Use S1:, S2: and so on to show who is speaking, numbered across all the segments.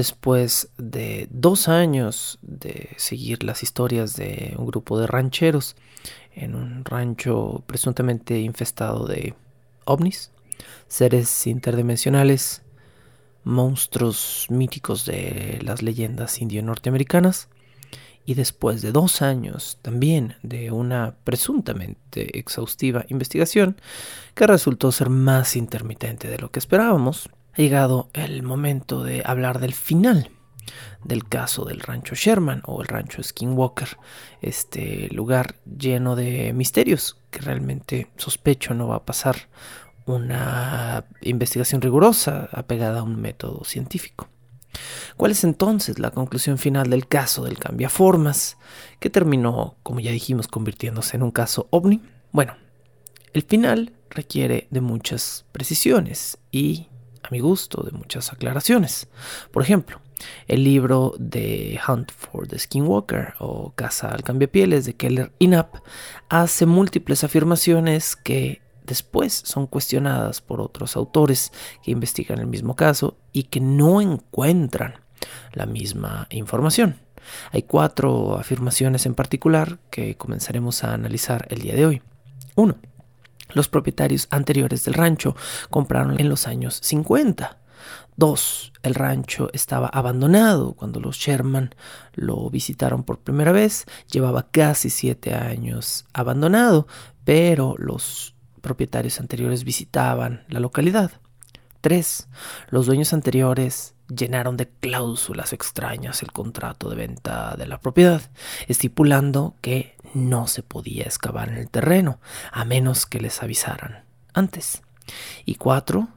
S1: después de dos años de seguir las historias de un grupo de rancheros en un rancho presuntamente infestado de ovnis, seres interdimensionales, monstruos míticos de las leyendas indio-norteamericanas, y después de dos años también de una presuntamente exhaustiva investigación que resultó ser más intermitente de lo que esperábamos, ha llegado el momento de hablar del final del caso del rancho Sherman o el rancho Skinwalker, este lugar lleno de misterios que realmente sospecho no va a pasar una investigación rigurosa apegada a un método científico. ¿Cuál es entonces la conclusión final del caso del cambiaformas, que terminó, como ya dijimos, convirtiéndose en un caso ovni? Bueno, el final requiere de muchas precisiones y a mi gusto, de muchas aclaraciones. Por ejemplo, el libro de Hunt for the Skinwalker o Caza al Cambiapieles de Keller Inap hace múltiples afirmaciones que después son cuestionadas por otros autores que investigan el mismo caso y que no encuentran la misma información. Hay cuatro afirmaciones en particular que comenzaremos a analizar el día de hoy. Uno, los propietarios anteriores del rancho compraron en los años 50. 2. El rancho estaba abandonado cuando los Sherman lo visitaron por primera vez. Llevaba casi siete años abandonado, pero los propietarios anteriores visitaban la localidad. 3. Los dueños anteriores llenaron de cláusulas extrañas el contrato de venta de la propiedad, estipulando que no se podía excavar en el terreno, a menos que les avisaran antes. Y cuatro,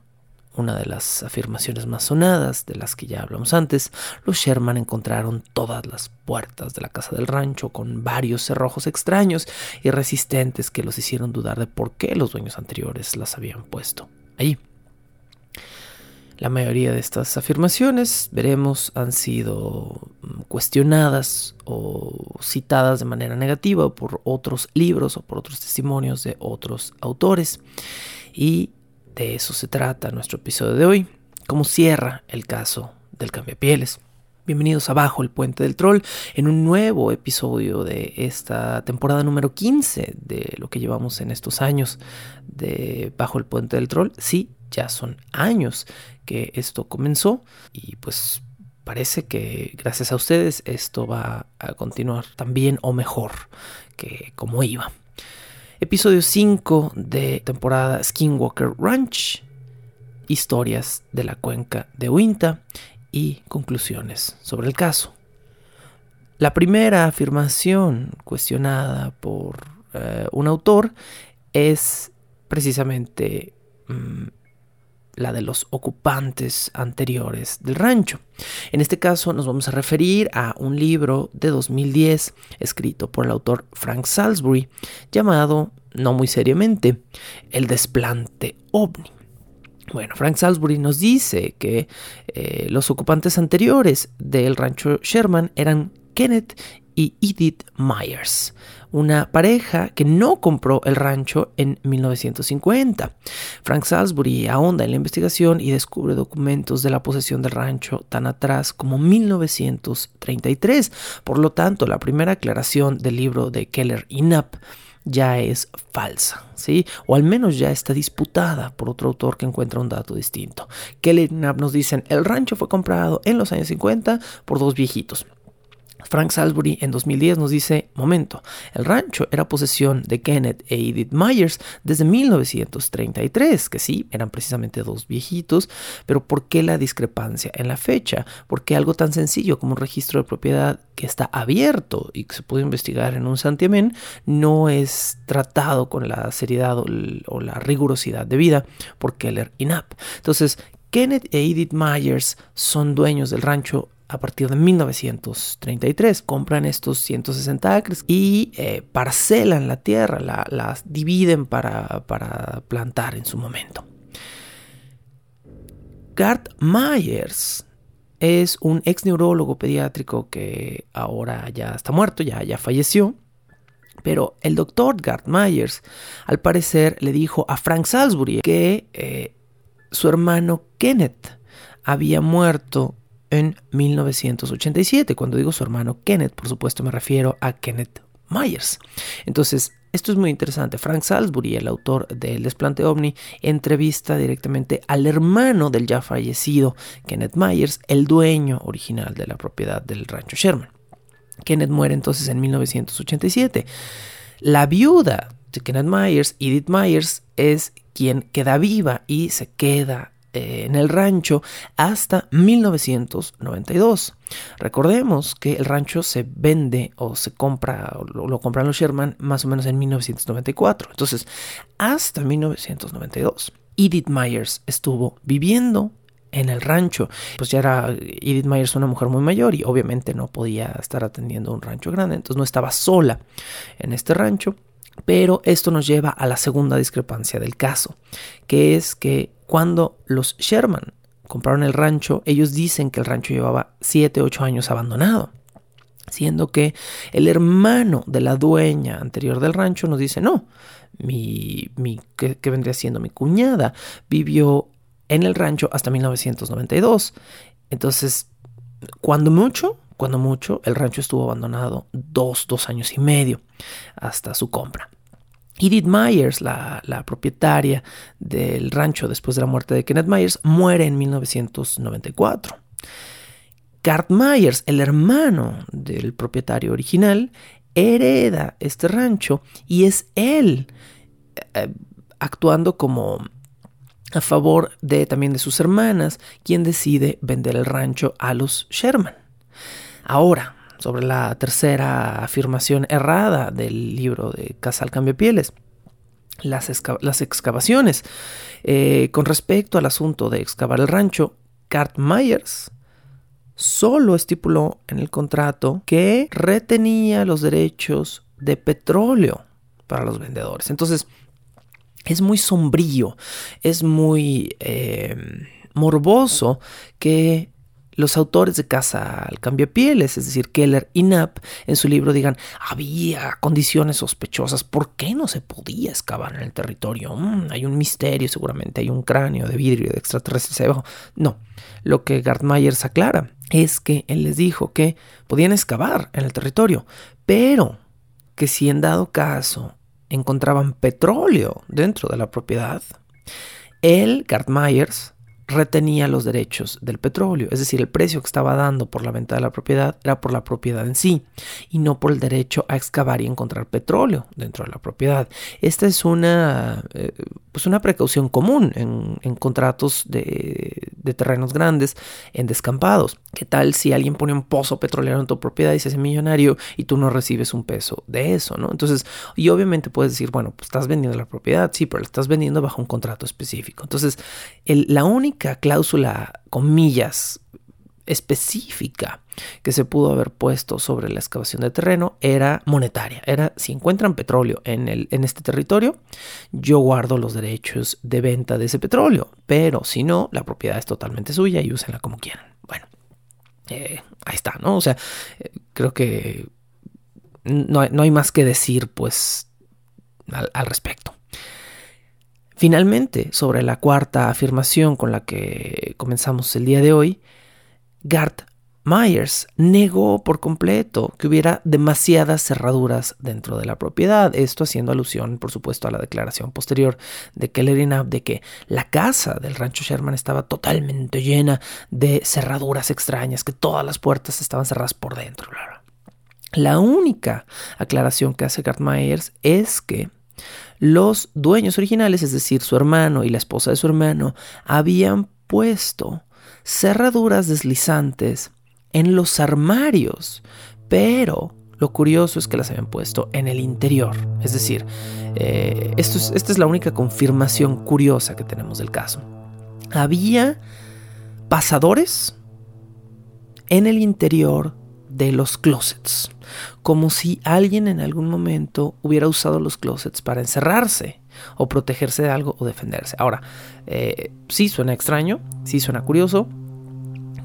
S1: una de las afirmaciones más sonadas, de las que ya hablamos antes, los Sherman encontraron todas las puertas de la casa del rancho con varios cerrojos extraños y resistentes que los hicieron dudar de por qué los dueños anteriores las habían puesto allí. La mayoría de estas afirmaciones, veremos, han sido mm, cuestionadas o citadas de manera negativa por otros libros o por otros testimonios de otros autores. Y de eso se trata nuestro episodio de hoy, cómo cierra el caso del cambiapieles. Bienvenidos a Bajo el Puente del Troll en un nuevo episodio de esta temporada número 15 de lo que llevamos en estos años de Bajo el Puente del Troll. Sí, ya son años que esto comenzó y pues parece que gracias a ustedes esto va a continuar tan bien o mejor que como iba. Episodio 5 de temporada Skinwalker Ranch, historias de la cuenca de Uinta y conclusiones sobre el caso. La primera afirmación cuestionada por eh, un autor es precisamente mm, la de los ocupantes anteriores del rancho. En este caso nos vamos a referir a un libro de 2010 escrito por el autor Frank Salisbury llamado, no muy seriamente, El desplante ovni. Bueno, Frank Salisbury nos dice que eh, los ocupantes anteriores del rancho Sherman eran Kenneth y Edith Myers, una pareja que no compró el rancho en 1950. Frank Salisbury ahonda en la investigación y descubre documentos de la posesión del rancho tan atrás como 1933. Por lo tanto, la primera aclaración del libro de Keller y Knapp ya es falsa, ¿sí? O al menos ya está disputada por otro autor que encuentra un dato distinto. Keller y Knapp nos dicen, el rancho fue comprado en los años 50 por dos viejitos. Frank Salisbury en 2010 nos dice, momento, el rancho era posesión de Kenneth e Edith Myers desde 1933, que sí, eran precisamente dos viejitos, pero ¿por qué la discrepancia en la fecha? ¿Por qué algo tan sencillo como un registro de propiedad que está abierto y que se puede investigar en un santiamén no es tratado con la seriedad o, la rigurosidad debida por Keller y Knapp? Entonces, Kenneth e Edith Myers son dueños del rancho a partir de 1933. Compran estos 160 acres y eh, parcelan la tierra, la, dividen para, para, plantar en su momento. Gart Myers es un ex neurólogo pediátrico que ahora ya está muerto, ya, ya falleció. Pero el doctor Gart Myers, al parecer, le dijo a Frank Salisbury que eh, su hermano Kenneth había muerto en 1987. Cuando digo su hermano Kenneth, por supuesto me refiero a Kenneth Myers. Entonces, esto es muy interesante. Frank Salisbury, el autor del desplante ovni, entrevista directamente al hermano del ya fallecido Kenneth Myers, el dueño original de la propiedad del rancho Sherman. Kenneth muere entonces en 1987. La viuda de Kenneth Myers, Edith Myers, es quien queda viva y se queda eh, en el rancho hasta 1992. Recordemos que el rancho se vende o se compra, o lo, lo compran los Sherman más o menos en 1994. Entonces, hasta 1992, Edith Myers estuvo viviendo en el rancho. Pues ya era Edith Myers una mujer muy mayor y obviamente no podía estar atendiendo un rancho grande, entonces no estaba sola en este rancho. Pero esto nos lleva a la segunda discrepancia del caso, que es que cuando los Sherman compraron el rancho, ellos dicen que el rancho llevaba 7, 8 años abandonado. Siendo que el hermano de la dueña anterior del rancho nos dice, no, mi, mi que, vendría siendo mi cuñada, vivió en el rancho hasta 1992. Entonces, cuando mucho, cuando mucho, el rancho estuvo abandonado dos, dos años y medio hasta su compra. Edith Myers, la, propietaria del rancho después de la muerte de Kenneth Myers, muere en 1994. Gart Myers, el hermano del propietario original, hereda este rancho y es él eh, actuando como a favor de también de sus hermanas quien decide vender el rancho a los Sherman. Ahora, sobre la tercera afirmación errada del libro de Casal Cambio Pieles. Las, las excavaciones. Eh, con respecto al asunto de excavar el rancho, Cart Myers solo estipuló en el contrato que retenía los derechos de petróleo para los vendedores. Entonces, es muy sombrío, es muy eh, morboso que los autores de Casa al Cambio Pieles, es decir, Keller y Knapp, en su libro digan, había condiciones sospechosas, ¿por qué no se podía excavar en el territorio? Mm, hay un misterio, seguramente hay un cráneo de vidrio de extraterrestres debajo. No, lo que Gart Myers aclara es que él les dijo que podían excavar en el territorio, pero que si en dado caso encontraban petróleo dentro de la propiedad, él, Gart Myers, retenía los derechos del petróleo, es decir, el precio que estaba dando por la venta de la propiedad era por la propiedad en sí y no por el derecho a excavar y encontrar petróleo dentro de la propiedad. Esta es una, eh, pues una precaución común en, contratos de, de, terrenos grandes, en descampados. ¿Qué tal si alguien pone un pozo petrolero en tu propiedad y se hace millonario y tú no recibes un peso de eso, ¿no? Entonces, y obviamente puedes decir, bueno, pues estás vendiendo la propiedad, sí, pero la estás vendiendo bajo un contrato específico. Entonces, la única cláusula, comillas, específica que se pudo haber puesto sobre la excavación de terreno era monetaria. Era si encuentran petróleo en, el, en este territorio, yo guardo los derechos de venta de ese petróleo. Pero si no, la propiedad es totalmente suya y úsenla como quieran. Bueno, eh, ahí está, ¿no? O sea, eh, creo que no hay, no hay, más que decir, pues, al respecto. Finalmente, sobre la cuarta afirmación con la que comenzamos el día de hoy, Gart Myers negó por completo que hubiera demasiadas cerraduras dentro de la propiedad, esto haciendo alusión, por supuesto, a la declaración posterior de Keller y de que la casa del rancho Sherman estaba totalmente llena de cerraduras extrañas, que todas las puertas estaban cerradas por dentro. La única aclaración que hace Gart Myers es que los dueños originales, es decir, su hermano y la esposa de su hermano, habían puesto cerraduras deslizantes en los armarios, pero lo curioso es que las habían puesto en el interior. Es decir, eh, esta es la única confirmación curiosa que tenemos del caso. Había pasadores en el interior de los closets, como si alguien en algún momento hubiera usado los closets para encerrarse o protegerse de algo o defenderse. Ahora, eh, sí suena extraño, sí suena curioso,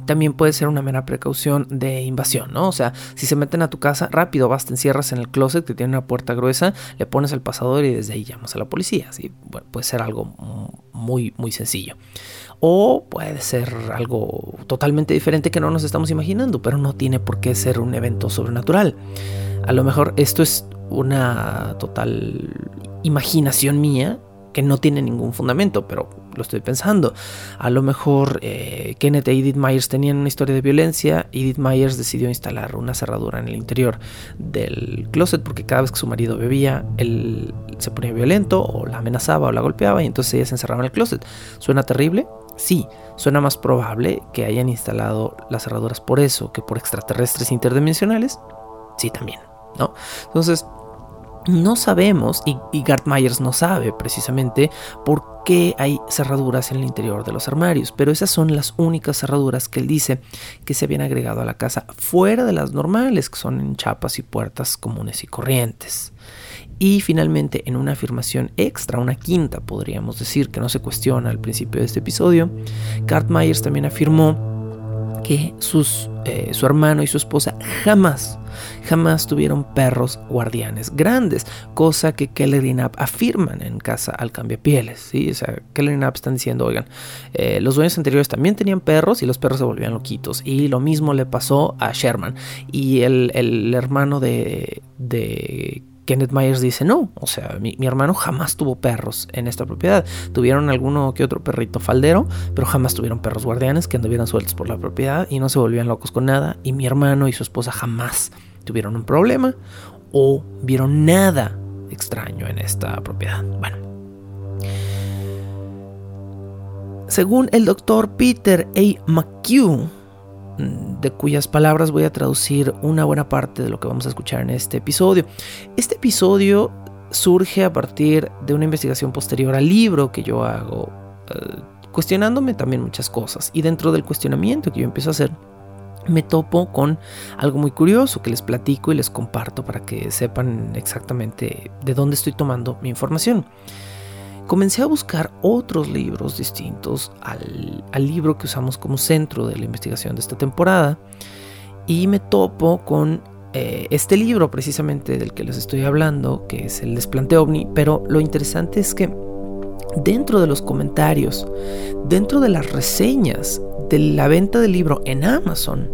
S1: también puede ser una mera precaución de invasión, ¿no? O sea, si se meten a tu casa, rápido vas, te encierras en el closet que tiene una puerta gruesa, le pones el pasador y desde ahí llamas a la policía. ¿sí? Puede ser algo muy, muy sencillo. O puede ser algo totalmente diferente que no nos estamos imaginando, pero no tiene por qué ser un evento sobrenatural. A lo mejor esto es una total imaginación mía que no tiene ningún fundamento, pero lo estoy pensando. A lo mejor eh, Kenneth e Edith Myers tenían una historia de violencia. Edith Myers decidió instalar una cerradura en el interior del closet porque cada vez que su marido bebía, él se ponía violento o la amenazaba o la golpeaba y entonces ella se encerraba en el closet. ¿Suena terrible? Sí, suena más probable que hayan instalado las cerraduras por eso que por extraterrestres interdimensionales. Sí, también, ¿no? Entonces, no sabemos, y, Gart Myers no sabe precisamente por qué hay cerraduras en el interior de los armarios, pero esas son las únicas cerraduras que él dice que se habían agregado a la casa fuera de las normales, que son en chapas y puertas comunes y corrientes. Y finalmente, en una afirmación extra, una quinta, podríamos decir, que no se cuestiona al principio de este episodio, Gart Myers también afirmó que sus, eh, su hermano y su esposa jamás, jamás tuvieron perros guardianes grandes, cosa que Keller y Knapp afirman en casa al cambiapieles. ¿sí? O sea, Keller y Knapp están diciendo, oigan, eh, los dueños anteriores también tenían perros y los perros se volvían loquitos. Y lo mismo le pasó a Sherman. Y el, el hermano de, de Kenneth Myers dice, no, o sea, mi, hermano jamás tuvo perros en esta propiedad. Tuvieron alguno que otro perrito faldero, pero jamás tuvieron perros guardianes que anduvieran sueltos por la propiedad y no se volvían locos con nada. Y mi hermano y su esposa jamás tuvieron un problema o vieron nada extraño en esta propiedad. Bueno. Según el doctor Peter A. McHugh, de cuyas palabras voy a traducir una buena parte de lo que vamos a escuchar en este episodio. Este episodio surge a partir de una investigación posterior al libro que yo hago, eh, cuestionándome también muchas cosas. Y dentro del cuestionamiento que yo empiezo a hacer, me topo con algo muy curioso que les platico y les comparto para que sepan exactamente de dónde estoy tomando mi información comencé a buscar otros libros distintos al, libro que usamos como centro de la investigación de esta temporada y me topo con eh, este libro precisamente del que les estoy hablando, que es el Desplante OVNI, pero lo interesante es que dentro de los comentarios, dentro de las reseñas de la venta del libro en Amazon,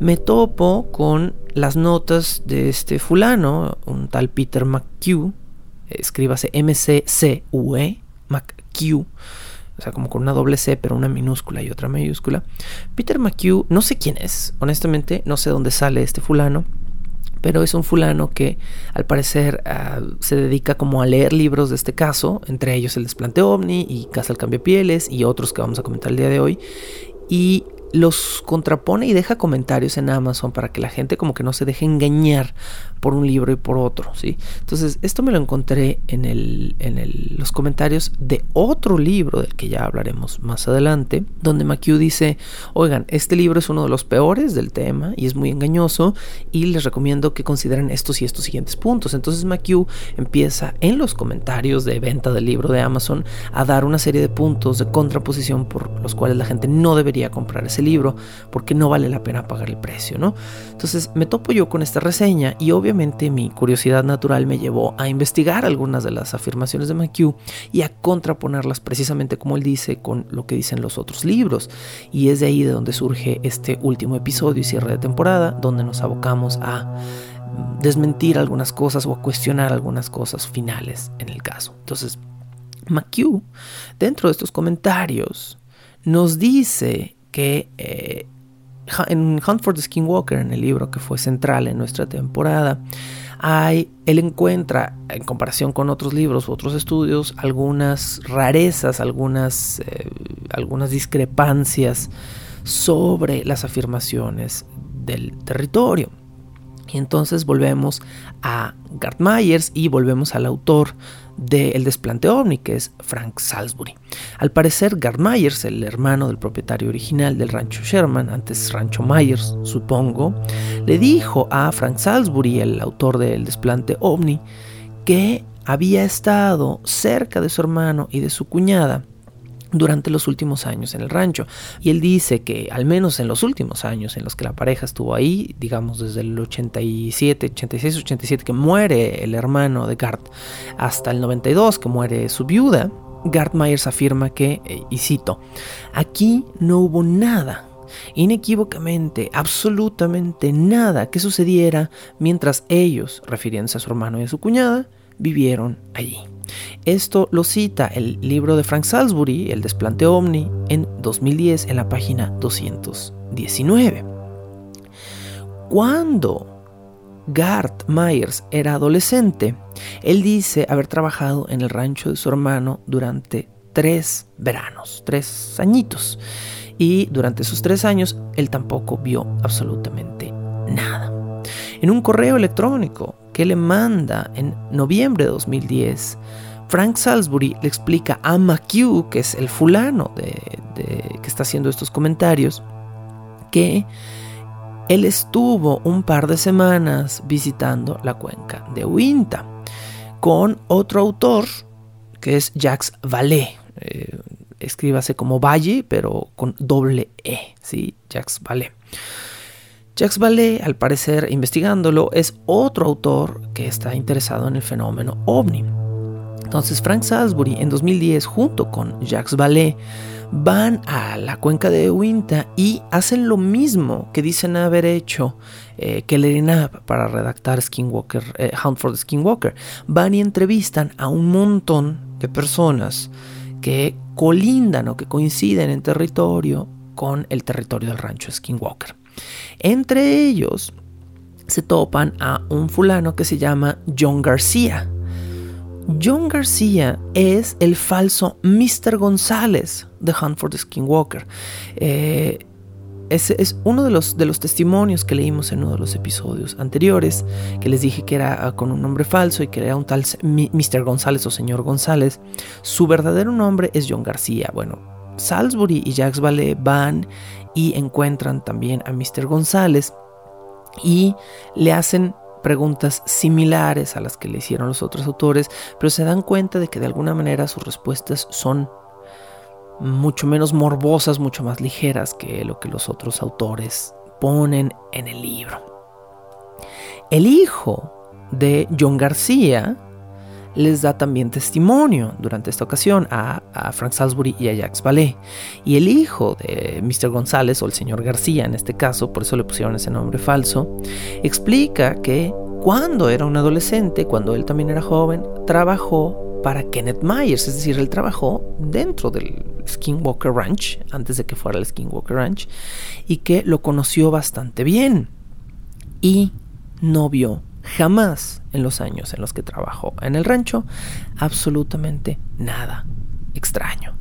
S1: me topo con las notas de este fulano, un tal Peter McHugh, escríbase M-C-C-U-E, McHugh, o sea, como con una doble C, pero una minúscula y otra mayúscula. Peter McHugh, no sé quién es, honestamente, no sé dónde sale este fulano, pero es un fulano que al parecer ah, se dedica como a leer libros de este caso, entre ellos el desplante ovni y Casa al pieles y otros que vamos a comentar el día de hoy. Y los contrapone y deja comentarios en Amazon para que la gente como que no se deje engañar por un libro y por otro, ¿sí? Entonces, esto me lo encontré en, el, en los comentarios de otro libro del que ya hablaremos más adelante, donde McHugh dice, oigan, este libro es uno de los peores del tema y es muy engañoso y les recomiendo que consideren estos y estos siguientes puntos. Entonces McHugh empieza en los comentarios de venta del libro de Amazon a dar una serie de puntos de contraposición por los cuales la gente no debería comprar ese libro porque no vale la pena pagar el precio, ¿no? Entonces me topo yo con esta reseña y obviamente mi curiosidad natural me llevó a investigar algunas de las afirmaciones de McHugh y a contraponerlas precisamente como él dice con lo que dicen los otros libros. Y es de ahí de donde surge este último episodio y cierre de temporada, donde nos abocamos a desmentir algunas cosas o a cuestionar algunas cosas finales en el caso. Entonces, McHugh, dentro de estos comentarios, nos dice que eh, en Hunt for the Skinwalker, en el libro que fue central en nuestra temporada, hay, él encuentra, en comparación con otros libros u otros estudios, algunas rarezas, algunas, eh, algunas discrepancias sobre las afirmaciones del territorio. Y entonces volvemos a Gart Myers y volvemos al autor del desplante ovni, que es Frank Salisbury. Al parecer, Gart Myers, el hermano del propietario original del rancho Sherman, antes rancho Myers, supongo, le dijo a Frank Salisbury, el autor del desplante ovni, que había estado cerca de su hermano y de su cuñada durante los últimos años en el rancho. Y él dice que al menos en los últimos años en los que la pareja estuvo ahí, digamos desde el 87, 86, 87 que muere el hermano de Gart, hasta el 92 que muere su viuda, Gart Myers afirma que, eh, y cito, aquí no hubo nada inequívocamente, absolutamente nada que sucediera mientras ellos, refiriéndose a su hermano y a su cuñada, vivieron allí. Esto lo cita el libro de Frank Salisbury, El desplante ovni, en 2010 en la página 219. Cuando Gart Myers era adolescente, él dice haber trabajado en el rancho de su hermano durante tres veranos, tres añitos. Y durante esos tres años, él tampoco vio absolutamente nada. En un correo electrónico que le manda en noviembre de 2010, Frank Salisbury le explica a McHugh, que es el fulano de, que está haciendo estos comentarios, que él estuvo un par de semanas visitando la cuenca de Uinta con otro autor que es Jacques Vallée. Eh, escríbase como Valle, pero con doble E, ¿sí? Jacques Vallée. Jacques Vallée, al parecer, investigándolo, es otro autor que está interesado en el fenómeno ovni. Entonces Frank Salisbury en 2010 junto con Jacques Vallée van a la cuenca de Uinta y hacen lo mismo que dicen haber hecho eh, Kelly para redactar Skinwalker, eh, Hunt for the Skinwalker. Van y entrevistan a un montón de personas que colindan o que coinciden en territorio con el territorio del rancho Skinwalker. Entre ellos se topan a un fulano que se llama John García. John García es el falso Mr. González de Hunt for the Skinwalker. Eh, ese es uno de los, de los testimonios que leímos en uno de los episodios anteriores, que les dije que era ah, con un nombre falso y que era un tal Mr. González o señor González. Su verdadero nombre es John García. Bueno, Salisbury y Jacques Vallée van y encuentran también a Mr. González y le hacen preguntas similares a las que le hicieron los otros autores, pero se dan cuenta de que de alguna manera sus respuestas son mucho menos morbosas, mucho más ligeras que lo que los otros autores ponen en el libro. El hijo de John García les da también testimonio durante esta ocasión a, Frank Salisbury y a Jacques Vallée. Y el hijo de Mr. González, o el señor García en este caso, por eso le pusieron ese nombre falso, explica que cuando era un adolescente, cuando él también era joven, trabajó para Kenneth Myers, es decir, él trabajó dentro del Skinwalker Ranch, antes de que fuera el Skinwalker Ranch, y que lo conoció bastante bien. Y no vio jamás en los años en los que trabajó en el rancho absolutamente nada extraño.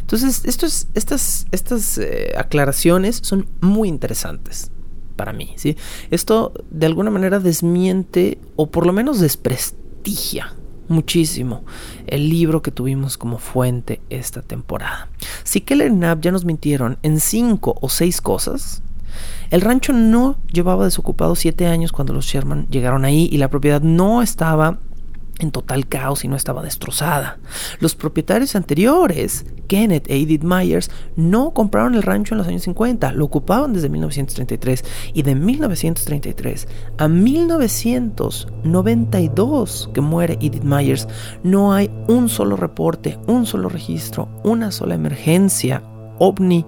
S1: Entonces, estas, estas eh, aclaraciones son muy interesantes para mí. ¿sí? Esto de alguna manera desmiente o por lo menos desprestigia muchísimo el libro que tuvimos como fuente esta temporada. Si Keller Knapp ya nos mintieron en cinco o seis cosas, el rancho no llevaba desocupado siete años cuando los Sherman llegaron ahí y la propiedad no estaba en total caos y no estaba destrozada. Los propietarios anteriores, Kenneth e Edith Myers, no compraron el rancho en los años 50, lo ocupaban desde 1933 y de 1933 a 1992 que muere Edith Myers, no hay un solo reporte, un solo registro, una sola emergencia ovni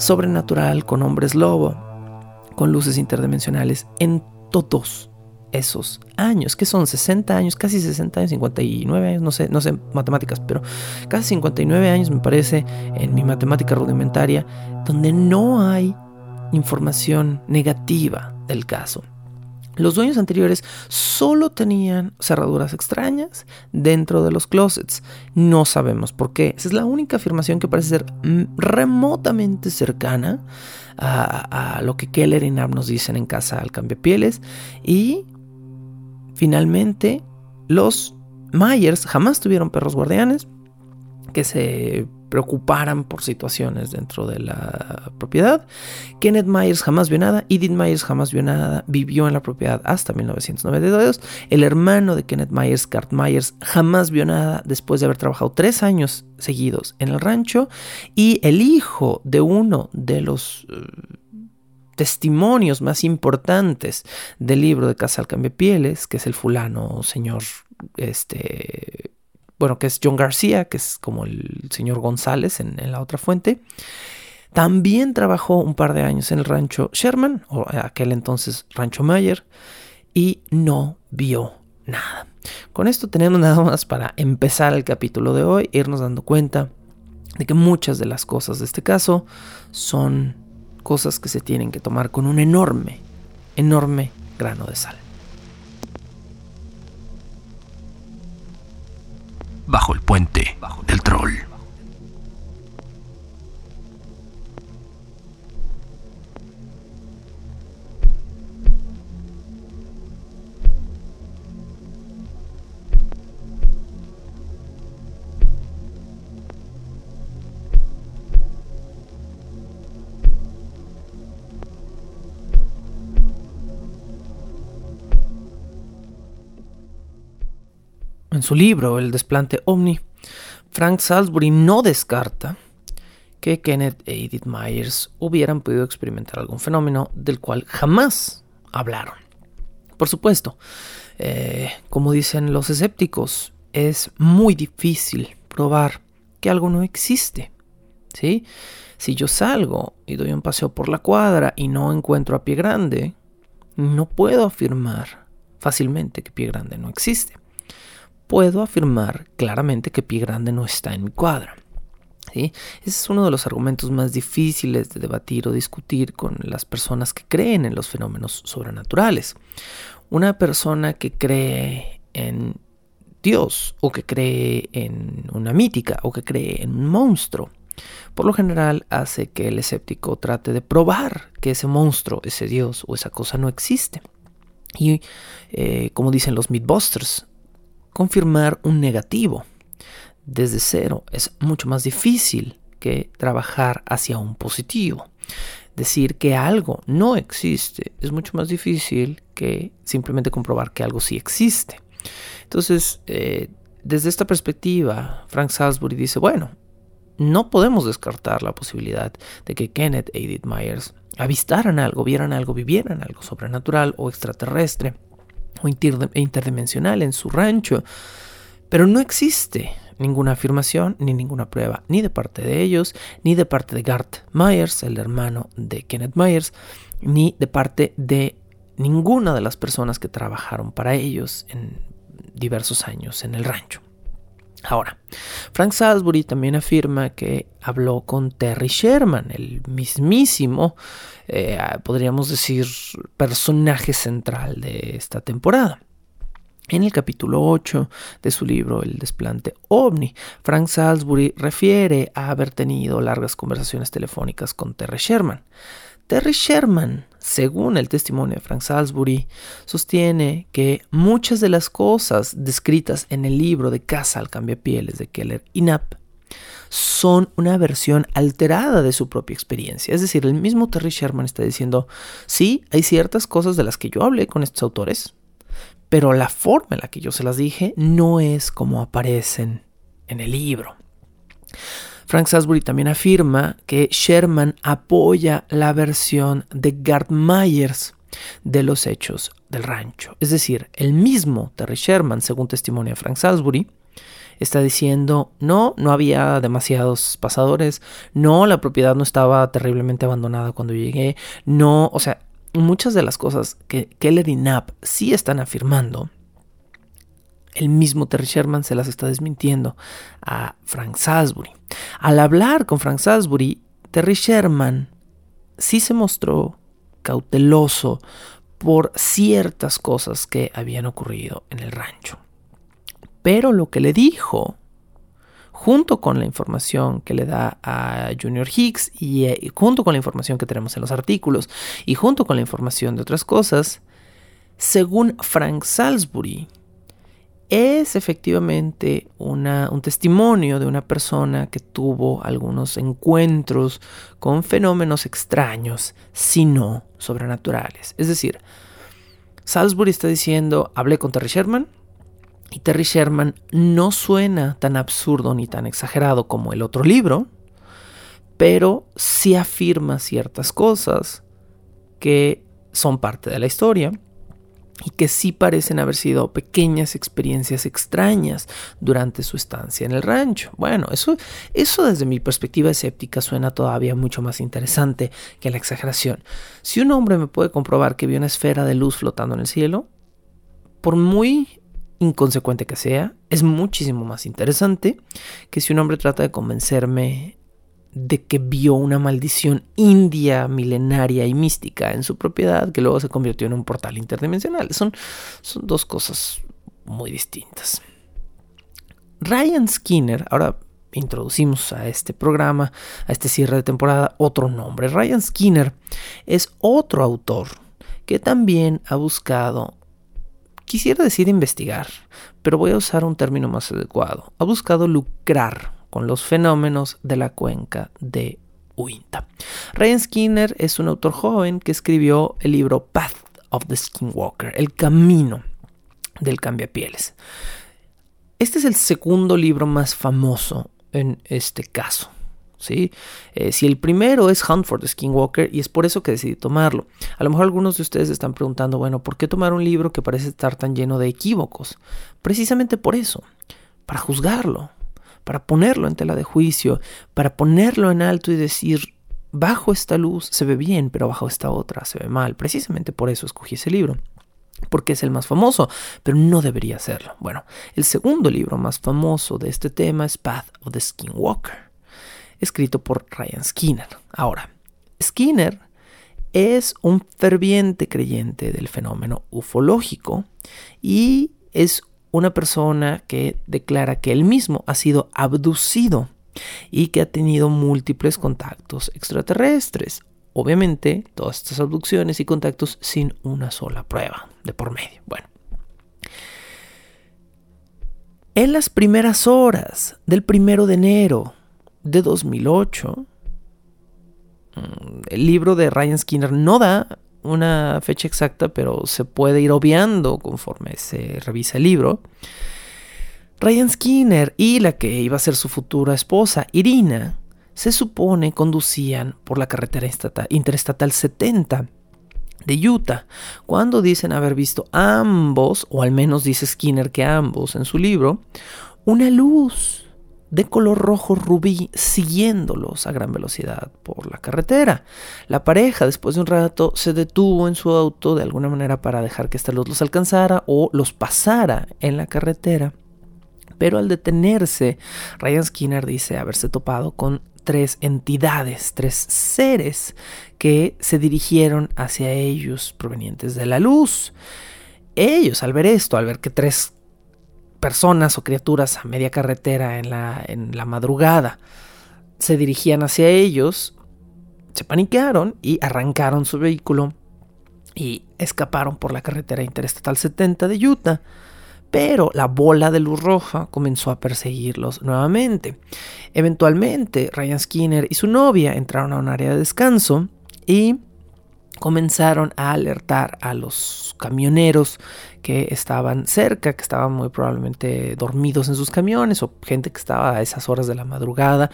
S1: sobrenatural con hombres lobo, con luces interdimensionales en todos esos años, que son 60 años, casi 60 años, 59 años, no sé, no sé matemáticas, pero casi 59 años me parece en mi matemática rudimentaria, donde no hay información negativa del caso. Los dueños anteriores solo tenían cerraduras extrañas dentro de los closets. No sabemos por qué. Esa es la única afirmación que parece ser mm, remotamente cercana a, lo que Keller y Knapp nos dicen en casa al pieles. Y finalmente, los Myers jamás tuvieron perros guardianes que se preocuparan por situaciones dentro de la propiedad. Kenneth Myers jamás vio nada, Edith Myers jamás vio nada, vivió en la propiedad hasta 1992. El hermano de Kenneth Myers, Gart Myers, jamás vio nada después de haber trabajado tres años seguidos en el rancho. Y el hijo de uno de los... Eh, testimonios más importantes del libro de Casa al Pieles, que es el fulano señor este bueno, que es John García, que es como el señor González en, la otra fuente. También trabajó un par de años en el rancho Sherman, o aquel entonces rancho Mayer, y no vio nada. Con esto tenemos nada más para empezar el capítulo de hoy, irnos dando cuenta de que muchas de las cosas de este caso son cosas que se tienen que tomar con un enorme, enorme grano de sal.
S2: Bajo el puente del troll.
S1: En su libro El desplante ovni, Frank Salisbury no descarta que Kenneth e Edith Myers hubieran podido experimentar algún fenómeno del cual jamás hablaron. Por supuesto, eh, como dicen los escépticos, es muy difícil probar que algo no existe. ¿sí? Si yo salgo y doy un paseo por la cuadra y no encuentro a Pie Grande, no puedo afirmar fácilmente que Pie Grande no existe puedo afirmar claramente que Pie Grande no está en mi cuadra. ¿sí? Ese es uno de los argumentos más difíciles de debatir o discutir con las personas que creen en los fenómenos sobrenaturales. Una persona que cree en Dios o que cree en una mítica o que cree en un monstruo. Por lo general hace que el escéptico trate de probar que ese monstruo, ese Dios o esa cosa no existe. Y eh, como dicen los Mythbusters, confirmar un negativo desde cero es mucho más difícil que trabajar hacia un positivo. Decir que algo no existe es mucho más difícil que simplemente comprobar que algo sí existe. Entonces, eh, desde esta perspectiva, Frank Salisbury dice, bueno, no podemos descartar la posibilidad de que Kenneth e Edith Myers avistaran algo, vieran algo, vivieran algo sobrenatural o extraterrestre o interdimensional en su rancho, pero no existe ninguna afirmación ni ninguna prueba, ni de parte de ellos, ni de parte de Gart Myers, el hermano de Kenneth Myers, ni de parte de ninguna de las personas que trabajaron para ellos en diversos años en el rancho. Ahora, Frank Salisbury también afirma que habló con Terry Sherman, el mismísimo, eh, podríamos decir, personaje central de esta temporada. En el capítulo 8 de su libro El desplante ovni, Frank Salisbury refiere a haber tenido largas conversaciones telefónicas con Terry Sherman. Terry Sherman, según el testimonio de Frank Salisbury, sostiene que muchas de las cosas descritas en el libro de Casa al Cambiapieles de Keller y Knapp son una versión alterada de su propia experiencia. Es decir, el mismo Terry Sherman está diciendo, sí, hay ciertas cosas de las que yo hablé con estos autores, pero la forma en la que yo se las dije no es como aparecen en el libro. Frank Salisbury también afirma que Sherman apoya la versión de Gart Myers de los hechos del rancho. Es decir, el mismo Terry Sherman, según testimonio de Frank Salisbury, está diciendo, no, no había demasiados pasadores, no, la propiedad no estaba terriblemente abandonada cuando llegué, no, o sea, muchas de las cosas que Keller y Knapp sí están afirmando el mismo Terry Sherman se las está desmintiendo a Frank Salisbury. Al hablar con Frank Salisbury, Terry Sherman sí se mostró cauteloso por ciertas cosas que habían ocurrido en el rancho. Pero lo que le dijo, junto con la información que le da a Junior Hicks y, eh, junto con la información que tenemos en los artículos y junto con la información de otras cosas, según Frank Salisbury, es efectivamente un testimonio de una persona que tuvo algunos encuentros con fenómenos extraños, si no sobrenaturales. Es decir, Salisbury está diciendo, hablé con Terry Sherman, y Terry Sherman no suena tan absurdo ni tan exagerado como el otro libro, pero sí afirma ciertas cosas que son parte de la historia y que sí parecen haber sido pequeñas experiencias extrañas durante su estancia en el rancho. Bueno, eso, eso desde mi perspectiva escéptica suena todavía mucho más interesante que la exageración. Si un hombre me puede comprobar que vio una esfera de luz flotando en el cielo, por muy inconsecuente que sea, es muchísimo más interesante que si un hombre trata de convencerme de que vio una maldición india, milenaria y mística en su propiedad, que luego se convirtió en un portal interdimensional. Son, son dos cosas muy distintas. Ryan Skinner, ahora introducimos a este programa, a este cierre de temporada, otro nombre. Ryan Skinner es otro autor que también ha buscado, quisiera decir investigar, pero voy a usar un término más adecuado, ha buscado lucrar con los fenómenos de la cuenca de Uinta. Ryan Skinner es un autor joven que escribió el libro Path of the Skinwalker, el camino del cambiapieles. Este es el segundo libro más famoso en este caso. ¿sí? Eh, si el primero es Hunt for the Skinwalker y es por eso que decidí tomarlo. A lo mejor algunos de ustedes están preguntando, bueno, ¿por qué tomar un libro que parece estar tan lleno de equívocos? Precisamente por eso, para juzgarlo, para ponerlo en tela de juicio, para ponerlo en alto y decir, bajo esta luz se ve bien, pero bajo esta otra se ve mal. Precisamente por eso escogí ese libro porque es el más famoso, pero no debería serlo. Bueno, el segundo libro más famoso de este tema es Path of the Skinwalker, escrito por Ryan Skinner. Ahora, Skinner es un ferviente creyente del fenómeno ufológico y es una persona que declara que él mismo ha sido abducido y que ha tenido múltiples contactos extraterrestres. Obviamente, todas estas abducciones y contactos sin una sola prueba de por medio. Bueno. En las primeras horas del primero de enero de 2008, mm, el libro de Ryan Skinner no da una fecha exacta, pero se puede ir obviando conforme se revisa el libro. Ryan Skinner y la que iba a ser su futura esposa, Irina, se supone conducían por la carretera interestatal 70 de Utah, cuando dicen haber visto ambos, o al menos dice Skinner que ambos en su libro, una luz de color rojo rubí siguiéndolos a gran velocidad por la carretera. La pareja después de un rato se detuvo en su auto de alguna manera para dejar que esta luz los alcanzara o los pasara en la carretera. Pero al detenerse, Ryan Skinner dice haberse topado con tres entidades, tres seres que se dirigieron hacia ellos provenientes de la luz. Ellos, al ver esto, al ver que tres personas o criaturas a media carretera en la, en la madrugada se dirigían hacia ellos, se paniquearon y arrancaron su vehículo y escaparon por la carretera interestatal 70 de Utah. Pero la bola de luz roja comenzó a perseguirlos nuevamente. Eventualmente, Ryan Skinner y su novia entraron a un área de descanso y comenzaron a alertar a los camioneros que estaban cerca, que estaban muy probablemente dormidos en sus camiones o gente que estaba a esas horas de la madrugada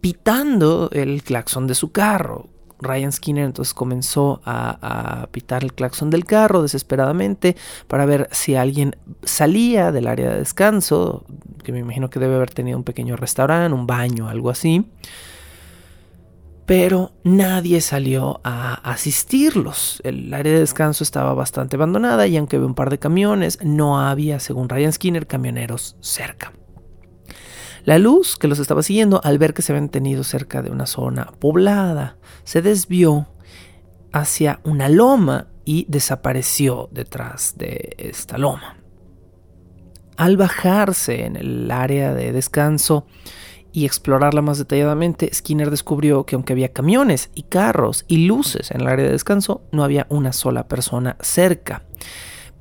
S1: pitando el claxon de su carro. Ryan Skinner entonces comenzó a, a, pitar el claxon del carro desesperadamente para ver si alguien salía del área de descanso, que me imagino que debe haber tenido un pequeño restaurante, un baño, algo así pero nadie salió a asistirlos. El área de descanso estaba bastante abandonada y aunque había un par de camiones, no había, según Ryan Skinner, camioneros cerca. La luz que los estaba siguiendo, al ver que se habían tenido cerca de una zona poblada, se desvió hacia una loma y desapareció detrás de esta loma. Al bajarse en el área de descanso y explorarla más detalladamente, Skinner descubrió que aunque había camiones y carros y luces en el área de descanso, no había una sola persona cerca.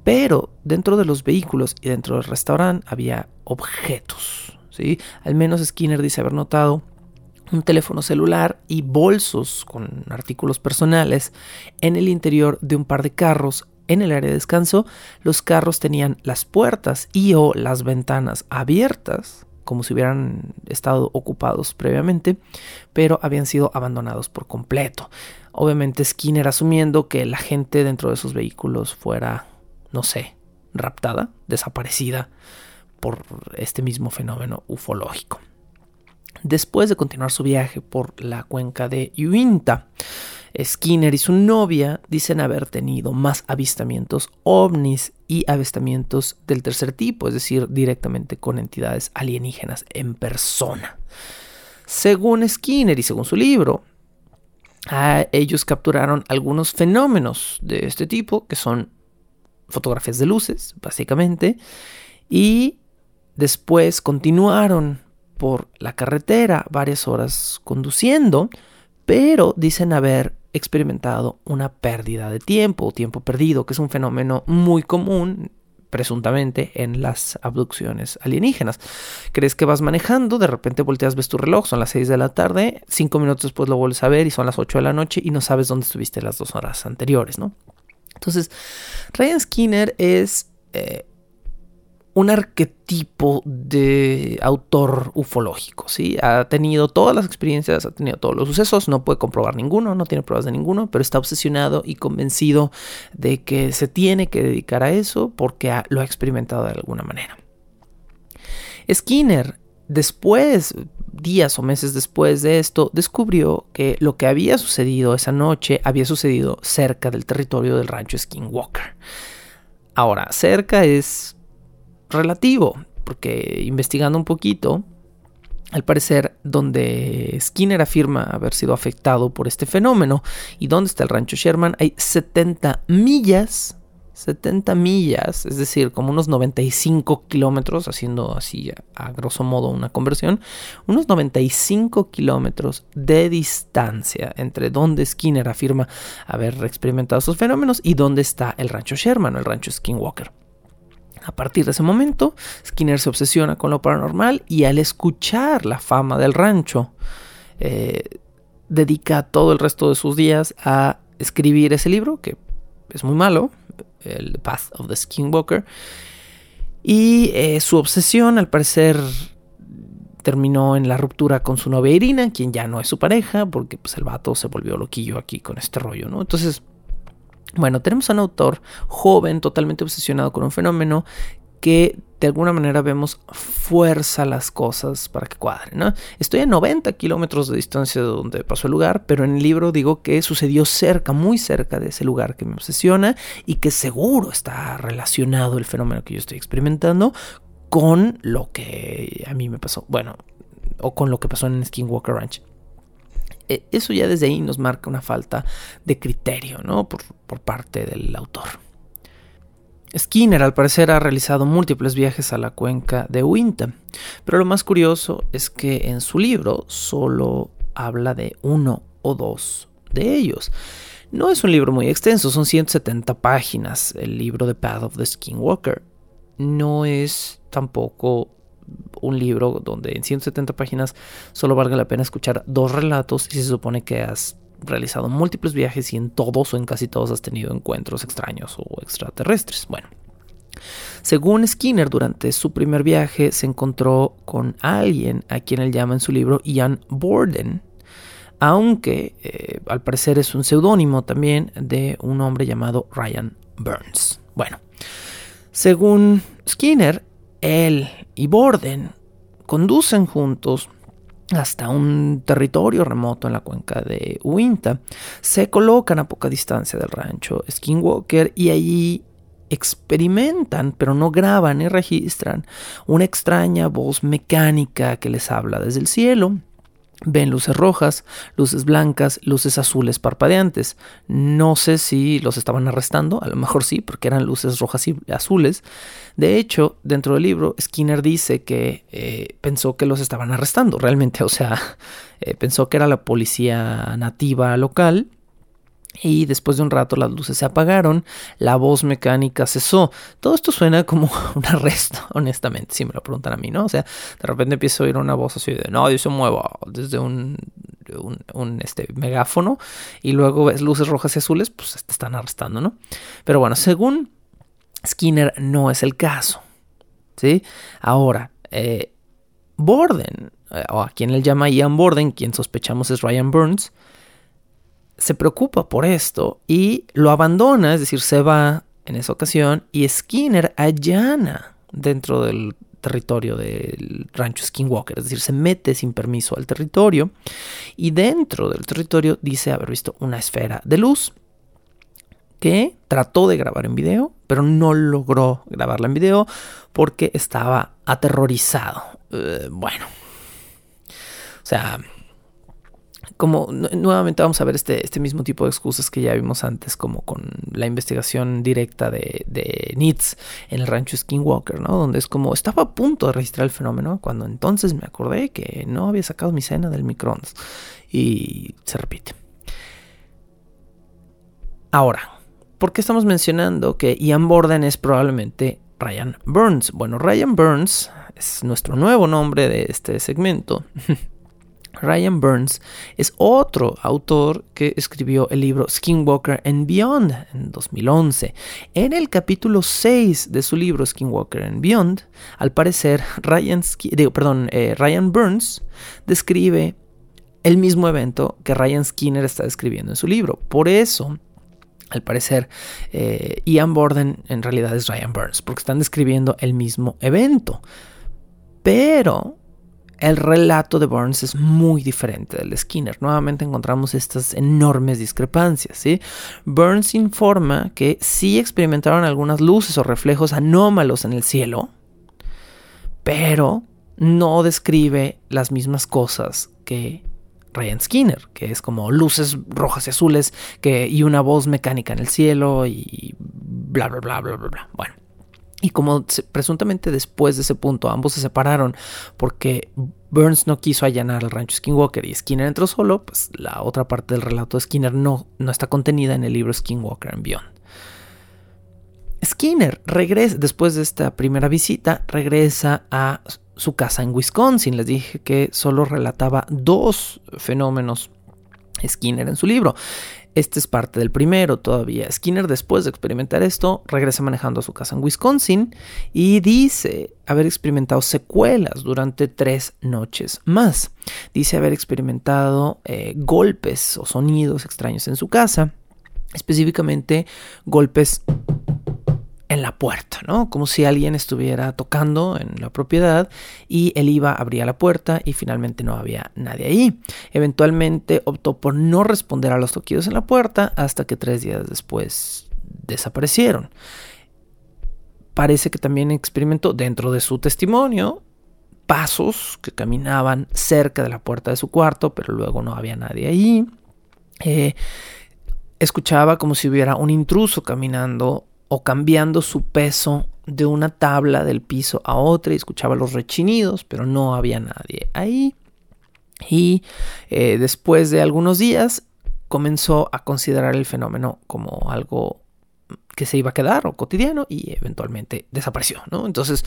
S1: Pero dentro de los vehículos y dentro del restaurante había objetos. ¿sí? Al menos Skinner dice haber notado un teléfono celular y bolsos con artículos personales en el interior de un par de carros en el área de descanso. Los carros tenían las puertas y o las ventanas abiertas como si hubieran estado ocupados previamente, pero habían sido abandonados por completo. Obviamente Skinner asumiendo que la gente dentro de esos vehículos fuera, no sé, raptada, desaparecida por este mismo fenómeno ufológico. Después de continuar su viaje por la cuenca de Uinta, Skinner y su novia dicen haber tenido más avistamientos ovnis y avistamientos del tercer tipo, es decir, directamente con entidades alienígenas en persona. Según Skinner y según su libro, ellos capturaron algunos fenómenos de este tipo, que son fotografías de luces, básicamente, y después continuaron por la carretera varias horas conduciendo, pero dicen haber experimentado una pérdida de tiempo o tiempo perdido, que es un fenómeno muy común presuntamente en las abducciones alienígenas. Crees que vas manejando, de repente volteas, ves tu reloj, son las 6 de la tarde, 5 minutos después lo vuelves a ver y son las 8 de la noche y no sabes dónde estuviste las dos horas anteriores, ¿no? Entonces, Ryan Skinner es eh, un arquetipo de autor ufológico, ¿sí? Ha tenido todas las experiencias, ha tenido todos los sucesos, no puede comprobar ninguno, no tiene pruebas de ninguno, pero está obsesionado y convencido de que se tiene que dedicar a eso porque lo ha experimentado de alguna manera. Skinner, después, días o meses después de esto, descubrió que lo que había sucedido esa noche había sucedido cerca del territorio del rancho Skinwalker. Ahora, cerca es relativo, porque investigando un poquito, al parecer, donde Skinner afirma haber sido afectado por este fenómeno y donde está el rancho Sherman, hay 70 millas, 70 millas, es decir, como unos 95 kilómetros, haciendo así a, grosso modo una conversión, unos 95 kilómetros de distancia entre donde Skinner afirma haber experimentado esos fenómenos y donde está el rancho Sherman el rancho Skinwalker. A partir de ese momento, Skinner se obsesiona con lo paranormal y al escuchar la fama del rancho, eh, dedica todo el resto de sus días a escribir ese libro, que es muy malo, el Path of the Skinwalker. Y eh, su obsesión, al parecer, terminó en la ruptura con su novia Irina, quien ya no es su pareja, porque pues, el vato se volvió loquillo aquí con este rollo, ¿no? Entonces, bueno, tenemos a un autor joven, totalmente obsesionado con un fenómeno que de alguna manera vemos fuerza las cosas para que cuadren. ¿no? Estoy a 90 kilómetros de distancia de donde pasó el lugar, pero en el libro digo que sucedió cerca, muy cerca de ese lugar que me obsesiona y que seguro está relacionado el fenómeno que yo estoy experimentando con lo que a mí me pasó. Bueno, o con lo que pasó en Skinwalker Ranch. E, eso ya desde ahí nos marca una falta de criterio ¿no? por, por parte del autor. Skinner al parecer ha realizado múltiples viajes a la cuenca de Uinta, pero lo más curioso es que en su libro solo habla de uno o dos de ellos. No es un libro muy extenso, son 170 páginas el libro de Path of the Skinwalker. No es tampoco un libro donde en 170 páginas solo valga la pena escuchar dos relatos y se supone que has realizado múltiples viajes y en todos o en casi todos has tenido encuentros extraños o extraterrestres. Bueno, según Skinner, durante su primer viaje se encontró con alguien a quien él llama en su libro Ian Borden, aunque eh, al parecer es un seudónimo también de un hombre llamado Ryan Burns. Bueno, según Skinner, él y Borden conducen juntos hasta un territorio remoto en la cuenca de Uinta. Se colocan a poca distancia del rancho Skinwalker y allí experimentan, pero no graban ni registran, una extraña voz mecánica que les habla desde el cielo. Ven luces rojas, luces blancas, luces azules parpadeantes. No sé si los estaban arrestando, a lo mejor sí, porque eran luces rojas y azules. De hecho, dentro del libro, Skinner dice que eh, pensó que los estaban arrestando, realmente, o sea, eh, pensó que era la policía nativa local y después de un rato las luces se apagaron, la voz mecánica cesó. Todo esto suena como un arresto, honestamente, si me lo preguntan a mí, ¿no? O sea, de repente empiezo a oír una voz así de, no, Dios se mueva, desde un, un, este, megáfono, y luego ves luces rojas y azules, pues te están arrestando, ¿no? Pero bueno, según Skinner, no es el caso, ¿sí? Ahora, eh, Borden, eh, o a quien él llama Ian Borden, quien sospechamos es Ryan Burns, se preocupa por esto y lo abandona, es decir, se va en esa ocasión y Skinner allana dentro del territorio del rancho Skinwalker, es decir, se mete sin permiso al territorio y dentro del territorio dice haber visto una esfera de luz que trató de grabar en video, pero no logró grabarla en video porque estaba aterrorizado. Eh, bueno, o sea, como nuevamente vamos a ver este, este mismo tipo de excusas que ya vimos antes, como con la investigación directa de, de Nitz en el rancho Skinwalker, ¿no? Donde es como, estaba a punto de registrar el fenómeno cuando entonces me acordé que no había sacado mi cena del microondas. Y se repite. Ahora, ¿por qué estamos mencionando que Ian Borden es probablemente Ryan Burns? Bueno, Ryan Burns es nuestro nuevo nombre de este segmento. Ryan Burns es otro autor que escribió el libro Skinwalker and Beyond en 2011. En el capítulo 6 de su libro Skinwalker and Beyond, al parecer Ryan, perdón, eh, Ryan Burns describe el mismo evento que Ryan Skinner está describiendo en su libro. Por eso, al parecer, eh, Ian Borden en realidad es Ryan Burns, porque están describiendo el mismo evento. Pero el relato de Burns es muy diferente del de Skinner. Nuevamente encontramos estas enormes discrepancias. Burns informa que sí experimentaron algunas luces o reflejos anómalos en el cielo, pero no describe las mismas cosas que Ryan Skinner, que es como luces rojas y azules que, y una voz mecánica en el cielo y bla, bla, bla, bla, bla, bla. Bueno. Y como presuntamente después de ese punto ambos se separaron porque Burns no quiso allanar el rancho Skinwalker y Skinner entró solo, pues la otra parte del relato de Skinner no, no está contenida en el libro Skinwalker and Beyond. Skinner regresa, después de esta primera visita, regresa a su casa en Wisconsin. Les dije que solo relataba dos fenómenos Skinner en su libro. Este es parte del primero todavía. Skinner, después de experimentar esto, regresa manejando a su casa en Wisconsin y dice haber experimentado secuelas durante tres noches más. Dice haber experimentado eh, golpes o sonidos extraños en su casa, específicamente golpes la puerta, ¿no? Como si alguien estuviera tocando en la propiedad y él iba, abría la puerta y finalmente no había nadie ahí. Eventualmente optó por no responder a los toquidos en la puerta hasta que tres días después desaparecieron. Parece que también experimentó dentro de su testimonio pasos que caminaban cerca de la puerta de su cuarto, pero luego no había nadie ahí. Eh, escuchaba como si hubiera un intruso caminando o cambiando su peso de una tabla del piso a otra y escuchaba los rechinidos, pero no había nadie ahí. Y eh, después de algunos días comenzó a considerar el fenómeno como algo que se iba a quedar o cotidiano y eventualmente desapareció, ¿no? Entonces,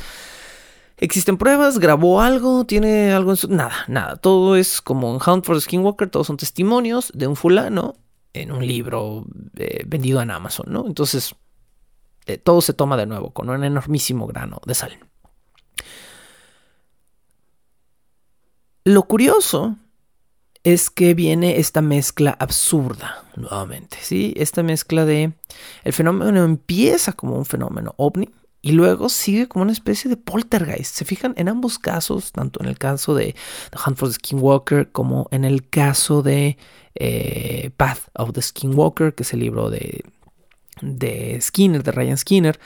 S1: existen pruebas, grabó algo, tiene algo en su... Nada, nada, todo es como en Hunt for the Skinwalker, todos son testimonios de un fulano en un libro eh, vendido en Amazon, ¿no? Entonces, eh, todo se toma de nuevo con un enormísimo grano de sal. Lo curioso es que viene esta mezcla absurda nuevamente, ¿sí? Esta mezcla de el fenómeno empieza como un fenómeno ovni y luego sigue como una especie de poltergeist. Se fijan en ambos casos, tanto en el caso de The Hunt for the Skinwalker como en el caso de eh, Path of the Skinwalker, que es el libro de de Skinner, de Ryan Skinner,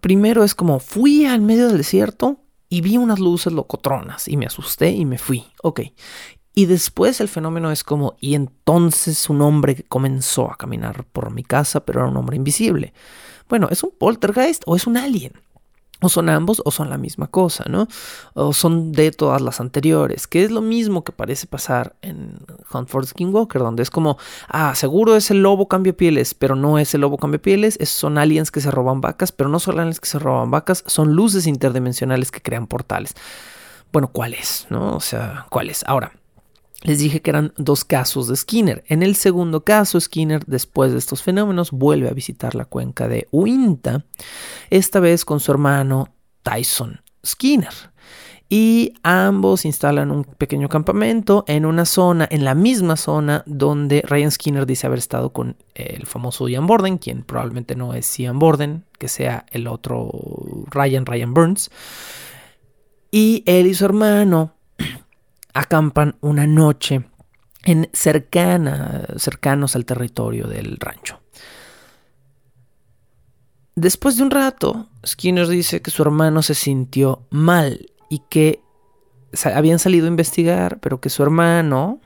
S1: primero es como fui al medio del desierto y vi unas luces locotronas y me asusté y me fui. Ok. Y después el fenómeno es como, y entonces un hombre comenzó a caminar por mi casa, pero era un hombre invisible. Bueno, ¿es un poltergeist o es un alien? O son ambos o son la misma cosa, ¿no? O son de todas las anteriores, que es lo mismo que parece pasar en Hunt for the Skinwalker, donde es como, ah, seguro es el lobo cambia pieles, pero no es el lobo cambia pieles, son aliens que se roban vacas, pero no son aliens que se roban vacas, son luces interdimensionales que crean portales. Bueno, ¿cuáles? ¿No? O sea, ¿cuáles? Ahora, les dije que eran dos casos de Skinner. En el segundo caso, Skinner, después de estos fenómenos, vuelve a visitar la cuenca de Uinta, esta vez con su hermano Tyson Skinner. Y ambos instalan un pequeño campamento en una zona, en la misma zona donde Ryan Skinner dice haber estado con el famoso Ian Borden, quien probablemente no es Ian Borden, que sea el otro Ryan, Ryan Burns. Y él y su hermano acampan una noche en cercana, cercanos al territorio del rancho. Después de un rato, Skinner dice que su hermano se sintió mal y que habían salido a investigar, pero que su hermano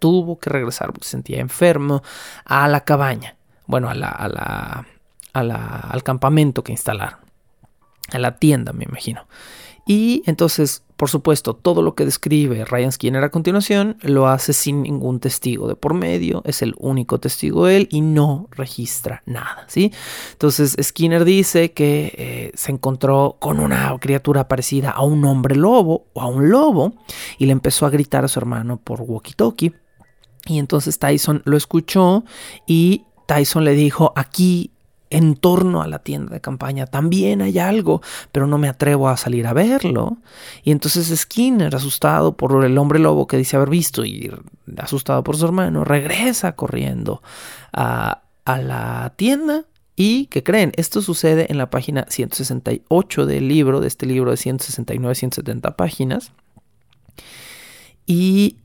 S1: tuvo que regresar porque se sentía enfermo a la cabaña, bueno, a la, a la, al campamento que instalaron, a la tienda, me imagino. Y entonces, por supuesto, todo lo que describe Ryan Skinner a continuación lo hace sin ningún testigo de por medio, es el único testigo él y no registra nada, ¿sí? Entonces, Skinner dice que eh, se encontró con una criatura parecida a un hombre lobo o a un lobo y le empezó a gritar a su hermano por walkie-talkie. Y entonces Tyson lo escuchó y Tyson le dijo, aquí en torno a la tienda de campaña también hay algo, pero no me atrevo a salir a verlo. Y entonces Skinner, asustado por el hombre lobo que dice haber visto y asustado por su hermano, regresa corriendo a, a la tienda. Y que creen, esto sucede en la página 168 del libro, de este libro de 169-170 páginas. Y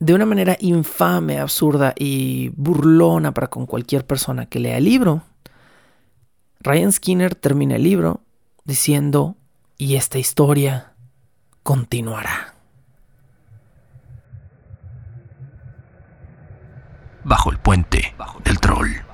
S1: de una manera infame, absurda y burlona para con cualquier persona que lea el libro, Ryan Skinner termina el libro diciendo, y esta historia continuará.
S2: Bajo el puente del troll.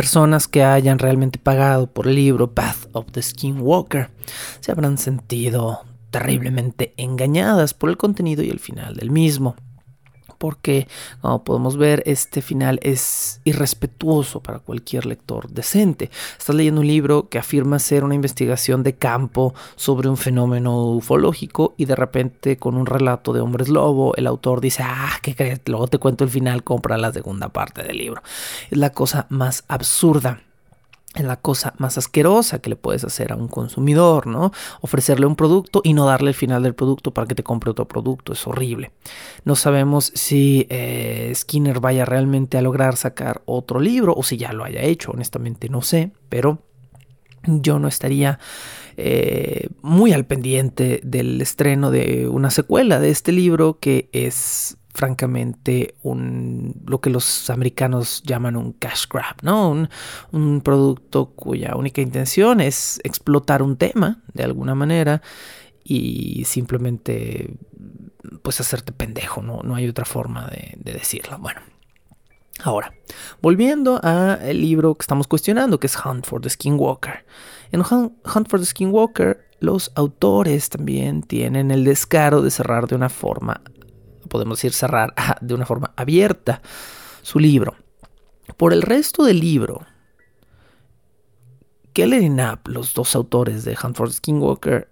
S1: Personas que hayan realmente pagado por el libro Path of the Skinwalker se habrán sentido terriblemente engañadas por el contenido y el final del mismo porque, como podemos ver, este final es irrespetuoso para cualquier lector decente. Estás leyendo un libro que afirma ser una investigación de campo sobre un fenómeno ufológico y de repente con un relato de hombres lobo, el autor dice, ah, ¿qué crees? Luego te cuento el final, compra la segunda parte del libro. Es la cosa más absurda es la cosa más asquerosa que le puedes hacer a un consumidor, ¿no? Ofrecerle un producto y no darle el final del producto para que te compre otro producto, es horrible. No sabemos si eh, Skinner vaya realmente a lograr sacar otro libro o si ya lo haya hecho, honestamente no sé, pero yo no estaría eh, muy al pendiente del estreno de una secuela de este libro que es francamente un, lo que los americanos llaman un cash grab, ¿no? Un, un, producto cuya única intención es explotar un tema de alguna manera y simplemente pues hacerte pendejo, no, no hay otra forma de, de decirlo. Bueno, ahora, volviendo al libro que estamos cuestionando, que es Hunt for the Skinwalker. En Hunt for the Skinwalker los autores también tienen el descaro de cerrar de una forma podemos decir cerrar de una forma abierta su libro. Por el resto del libro, Keller y Knapp, los dos autores de Hunt for Skinwalker,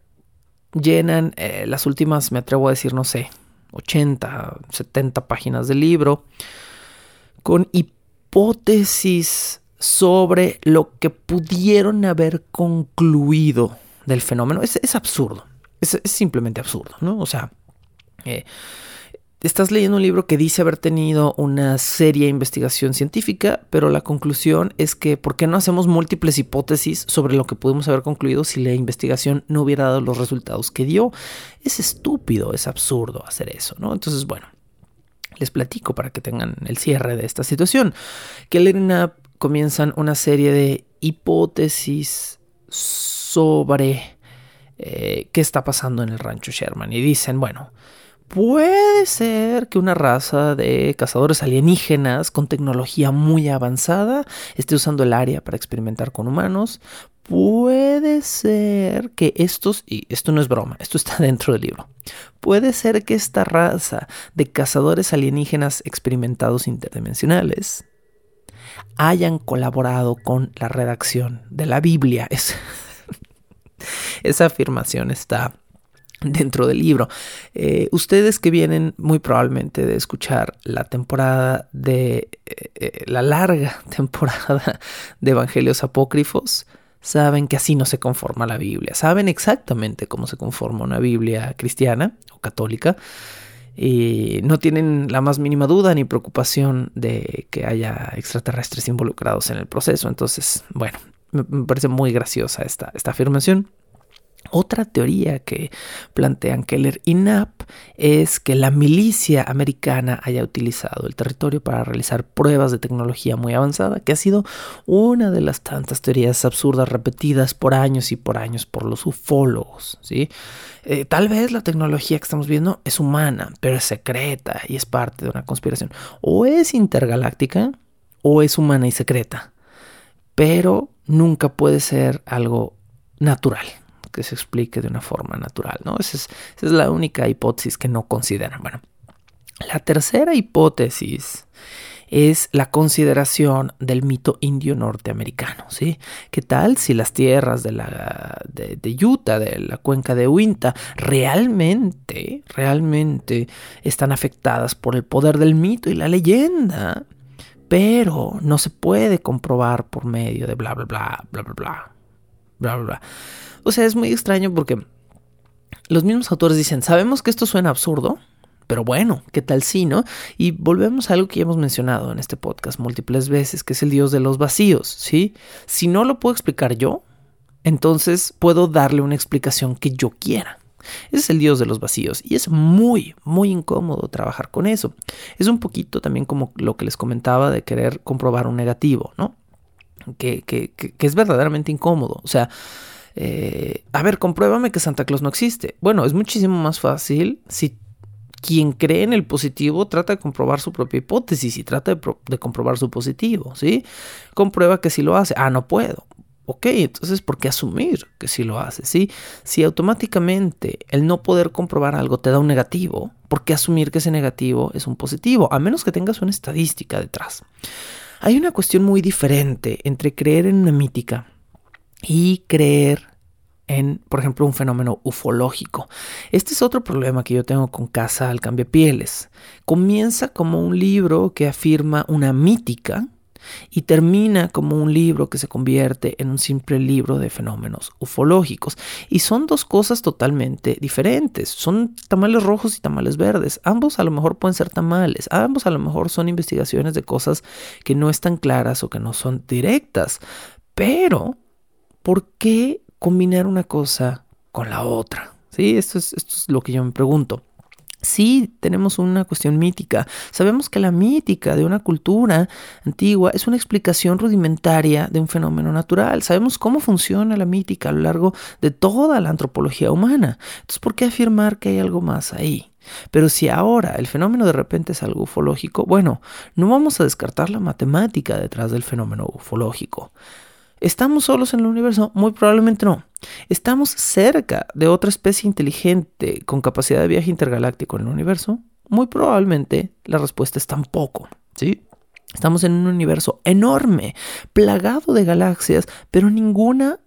S1: llenan eh, las últimas, me atrevo a decir, no sé, 80, 70 páginas del libro con hipótesis sobre lo que pudieron haber concluido del fenómeno. Es, absurdo. Es, simplemente absurdo, ¿no? O sea, eh, estás leyendo un libro que dice haber tenido una seria investigación científica, pero la conclusión es que ¿por qué no hacemos múltiples hipótesis sobre lo que pudimos haber concluido si la investigación no hubiera dado los resultados que dio? Es estúpido, es absurdo hacer eso, ¿no? Entonces, bueno, les platico para que tengan el cierre de esta situación. Que Lerna comienzan una serie de hipótesis sobre eh, qué está pasando en el rancho Sherman y dicen, bueno, Puede ser que una raza de cazadores alienígenas con tecnología muy avanzada esté usando el área para experimentar con humanos. Puede ser que estos, y esto no es broma, esto está dentro del libro, puede ser que esta raza de cazadores alienígenas experimentados interdimensionales hayan colaborado con la redacción de la Biblia. esa afirmación está dentro del libro. Eh, ustedes que vienen muy probablemente de escuchar la temporada de eh, eh, la larga temporada de Evangelios Apócrifos, saben que así no se conforma la Biblia. Saben exactamente cómo se conforma una Biblia cristiana o católica. Y no tienen la más mínima duda ni preocupación de que haya extraterrestres involucrados en el proceso. Entonces, bueno, me parece muy graciosa esta, esta afirmación. Otra teoría que plantean Keller y Knapp es que la milicia americana haya utilizado el territorio para realizar pruebas de tecnología muy avanzada, que ha sido una de las tantas teorías absurdas repetidas por años y por años por los ufólogos. ¿sí? Eh, tal vez la tecnología que estamos viendo es humana, pero es secreta y es parte de una conspiración. O es intergaláctica o es humana y secreta, pero nunca puede ser algo natural se explique de una forma natural, ¿no? Esa es, la única hipótesis que no consideran. Bueno, la tercera hipótesis es la consideración del mito indio norteamericano, ¿sí? ¿Qué tal si las tierras de, la, de, Utah, de la cuenca de Uinta, realmente, realmente están afectadas por el poder del mito y la leyenda? Pero no se puede comprobar por medio de bla, bla, bla, bla, bla, bla, bla, bla. bla. O sea, es muy extraño porque los mismos autores dicen, sabemos que esto suena absurdo, pero bueno, ¿qué tal si, no? Y volvemos a algo que ya hemos mencionado en este podcast múltiples veces, que es el dios de los vacíos, ¿sí? Si no lo puedo explicar yo, entonces puedo darle una explicación que yo quiera. Ese es el dios de los vacíos y es muy, muy incómodo trabajar con eso. Es un poquito también como lo que les comentaba de querer comprobar un negativo, ¿no? Que, que, que es verdaderamente incómodo. O sea, eh, a ver, compruébame que Santa Claus no existe. Bueno, es muchísimo más fácil si quien cree en el positivo trata de comprobar su propia hipótesis y trata de, comprobar su positivo, ¿sí? Comprueba que si lo hace. Ah, no puedo. Ok, entonces, ¿por qué asumir que si lo hace? ¿sí? Si automáticamente el no poder comprobar algo te da un negativo, ¿por qué asumir que ese negativo es un positivo? A menos que tengas una estadística detrás. Hay una cuestión muy diferente entre creer en una mítica y creer en, por ejemplo, un fenómeno ufológico. Este es otro problema que yo tengo con Casa al Pieles. Comienza como un libro que afirma una mítica y termina como un libro que se convierte en un simple libro de fenómenos ufológicos. Y son dos cosas totalmente diferentes. Son tamales rojos y tamales verdes. Ambos a lo mejor pueden ser tamales. Ambos a lo mejor son investigaciones de cosas que no están claras o que no son directas. Pero ¿por qué combinar una cosa con la otra? ¿Sí? Esto es, esto es lo que yo me pregunto. Sí, tenemos una cuestión mítica. Sabemos que la mítica de una cultura antigua es una explicación rudimentaria de un fenómeno natural. Sabemos cómo funciona la mítica a lo largo de toda la antropología humana. Entonces, ¿por qué afirmar que hay algo más ahí? Pero si ahora el fenómeno de repente es algo ufológico, bueno, no vamos a descartar la matemática detrás del fenómeno ufológico. ¿Estamos solos en el universo? Muy probablemente no. ¿Estamos cerca de otra especie inteligente con capacidad de viaje intergaláctico en el universo? Muy probablemente la respuesta es tampoco. ¿Sí? Estamos en un universo enorme, plagado de galaxias, pero ninguna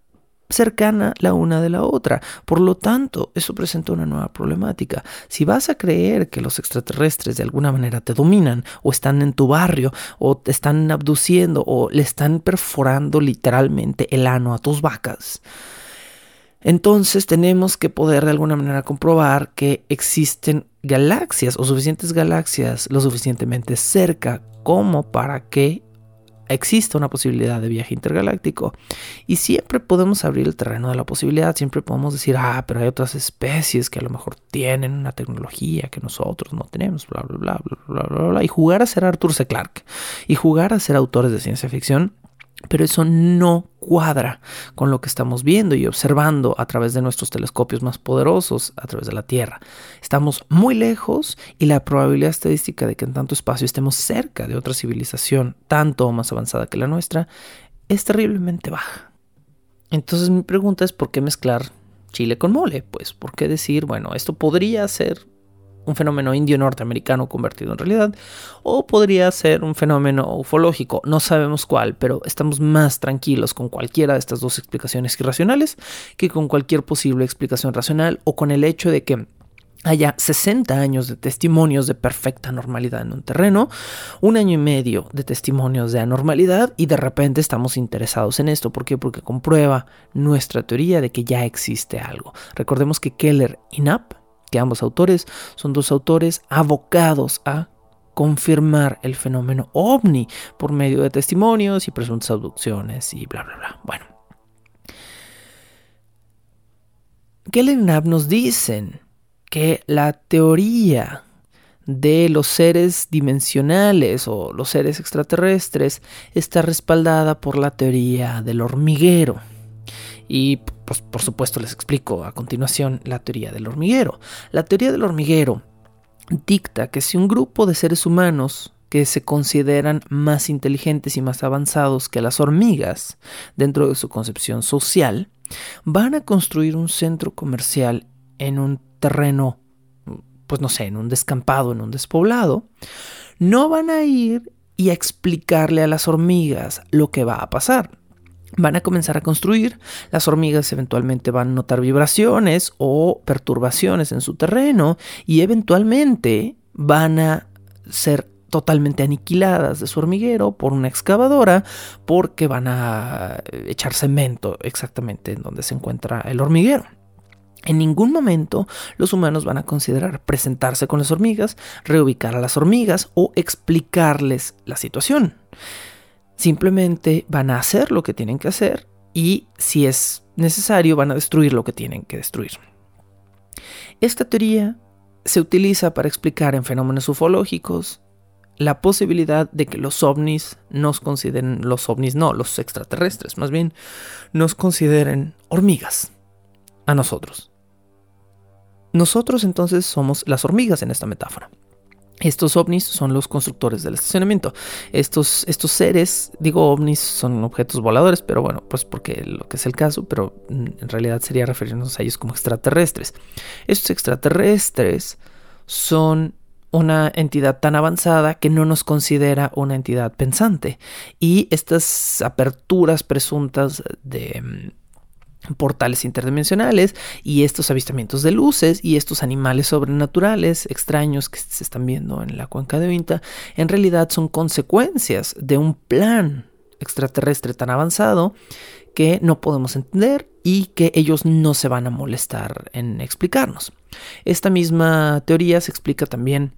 S1: cercana la una de la otra. Por lo tanto, eso presenta una nueva problemática. Si vas a creer que los extraterrestres de alguna manera te dominan o están en tu barrio o te están abduciendo o le están perforando literalmente el ano a tus vacas, entonces tenemos que poder de alguna manera comprobar que existen galaxias o suficientes galaxias lo suficientemente cerca como para que existe una posibilidad de viaje intergaláctico. Y siempre podemos abrir el terreno de la posibilidad, siempre podemos decir, ah, pero hay otras especies que a lo mejor tienen una tecnología que nosotros no tenemos, bla, bla, bla, bla, bla, bla, bla. Y jugar a ser Arthur C. Clarke y jugar a ser autores de ciencia ficción pero eso no cuadra con lo que estamos viendo y observando a través de nuestros telescopios más poderosos a través de la Tierra. Estamos muy lejos y la probabilidad estadística de que en tanto espacio estemos cerca de otra civilización tanto o más avanzada que la nuestra es terriblemente baja. Entonces mi pregunta es ¿por qué mezclar chile con mole? Pues ¿por qué decir, bueno, esto podría ser un fenómeno indio norteamericano convertido en realidad, o podría ser un fenómeno ufológico, no sabemos cuál, pero estamos más tranquilos con cualquiera de estas dos explicaciones irracionales que con cualquier posible explicación racional o con el hecho de que haya 60 años de testimonios de perfecta normalidad en un terreno, un año y medio de testimonios de anormalidad y de repente estamos interesados en esto. ¿Por qué? Porque comprueba nuestra teoría de que ya existe algo. Recordemos que Keller y Knapp que ambos autores son dos autores abocados a confirmar el fenómeno ovni por medio de testimonios y presuntas abducciones y bla, bla, bla. Bueno. Kellenab nos dicen que la teoría de los seres dimensionales o los seres extraterrestres está respaldada por la teoría del hormiguero. Y pues, por supuesto les explico a continuación la teoría del hormiguero. La teoría del hormiguero dicta que si un grupo de seres humanos que se consideran más inteligentes y más avanzados que las hormigas dentro de su concepción social, van a construir un centro comercial en un terreno, pues no sé, en un descampado, en un despoblado, no van a ir y a explicarle a las hormigas lo que va a pasar van a comenzar a construir, las hormigas eventualmente van a notar vibraciones o perturbaciones en su terreno y eventualmente van a ser totalmente aniquiladas de su hormiguero por una excavadora porque van a echar cemento exactamente en donde se encuentra el hormiguero. En ningún momento los humanos van a considerar presentarse con las hormigas, reubicar a las hormigas o explicarles la situación. Simplemente van a hacer lo que tienen que hacer y si es necesario van a destruir lo que tienen que destruir. Esta teoría se utiliza para explicar en fenómenos ufológicos la posibilidad de que los ovnis nos consideren, los ovnis no, los extraterrestres más bien, nos consideren hormigas a nosotros. Nosotros entonces somos las hormigas en esta metáfora. Estos ovnis son los constructores del estacionamiento. Estos, estos seres, digo ovnis, son objetos voladores, pero bueno, pues porque lo que es el caso, pero en realidad sería referirnos a ellos como extraterrestres. Estos extraterrestres son una entidad tan avanzada que no nos considera una entidad pensante. Y estas aperturas presuntas de portales interdimensionales y estos avistamientos de luces y estos animales sobrenaturales extraños que se están viendo en la cuenca de Ointa en realidad son consecuencias de un plan extraterrestre tan avanzado que no podemos entender y que ellos no se van a molestar en explicarnos. Esta misma teoría se explica también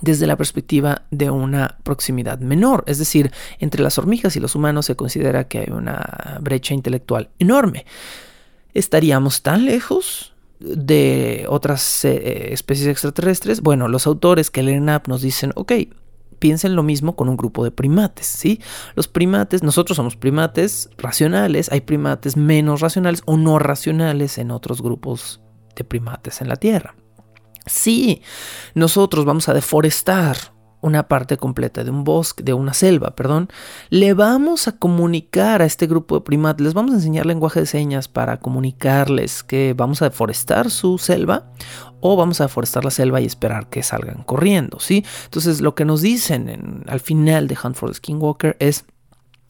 S1: desde la perspectiva de una proximidad menor. Es decir, entre las hormigas y los humanos se considera que hay una brecha intelectual enorme. ¿Estaríamos tan lejos de otras eh, especies extraterrestres? Bueno, los autores que leen App nos dicen, ok, piensen lo mismo con un grupo de primates, ¿sí? Los primates, nosotros somos primates racionales, hay primates menos racionales o no racionales en otros grupos de primates en la Tierra. Si nosotros vamos a deforestar una parte completa de un bosque, de una selva, perdón, le vamos a comunicar a este grupo de primates, les vamos a enseñar lenguaje de señas para comunicarles que vamos a deforestar su selva o vamos a deforestar la selva y esperar que salgan corriendo, ¿sí? Entonces lo que nos dicen al final de Hunt for the Skinwalker es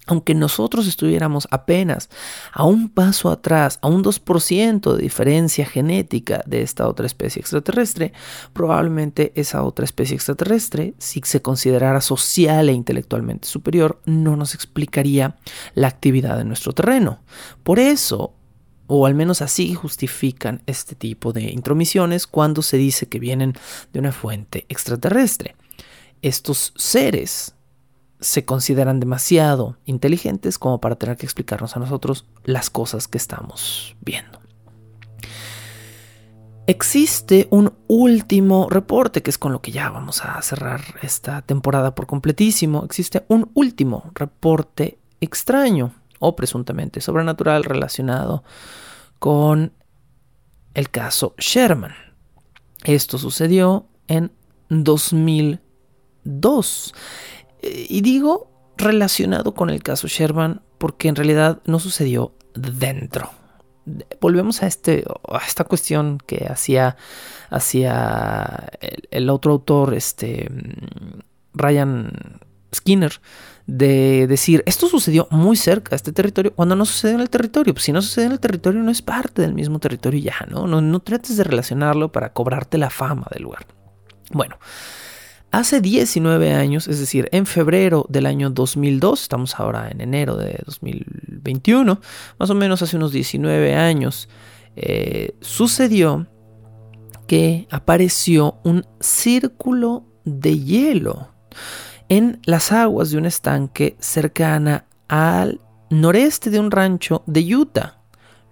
S1: aunque nosotros estuviéramos apenas a un paso atrás, a un 2% de diferencia genética de esta otra especie extraterrestre, probablemente esa otra especie extraterrestre, si se considerara social e intelectualmente superior, no nos explicaría la actividad de nuestro terreno. Por eso, o al menos así justifican este tipo de intromisiones cuando se dice que vienen de una fuente extraterrestre. Estos seres se consideran demasiado inteligentes como para tener que explicarnos a nosotros las cosas que estamos viendo. Existe un último reporte, que es con lo que ya vamos a cerrar esta temporada por completísimo. Existe un último reporte extraño o presuntamente sobrenatural relacionado con el caso Sherman. Esto sucedió en 2002. Y digo relacionado con el caso Sherman porque en realidad no sucedió dentro. Volvemos a, este, a esta cuestión que hacía, hacía el, otro autor, este, Ryan Skinner, de decir, esto sucedió muy cerca de este territorio, cuando no sucedió en el territorio. Pues si no sucede en el territorio, no es parte del mismo territorio ya, ¿no? No, no trates de relacionarlo para cobrarte la fama del lugar. Bueno, Hace 19 años, es decir, en febrero del año 2002, estamos ahora en enero de 2021, más o menos hace unos 19 años, eh, sucedió que apareció un círculo de hielo en las aguas de un estanque cercana al noreste de un rancho de Utah.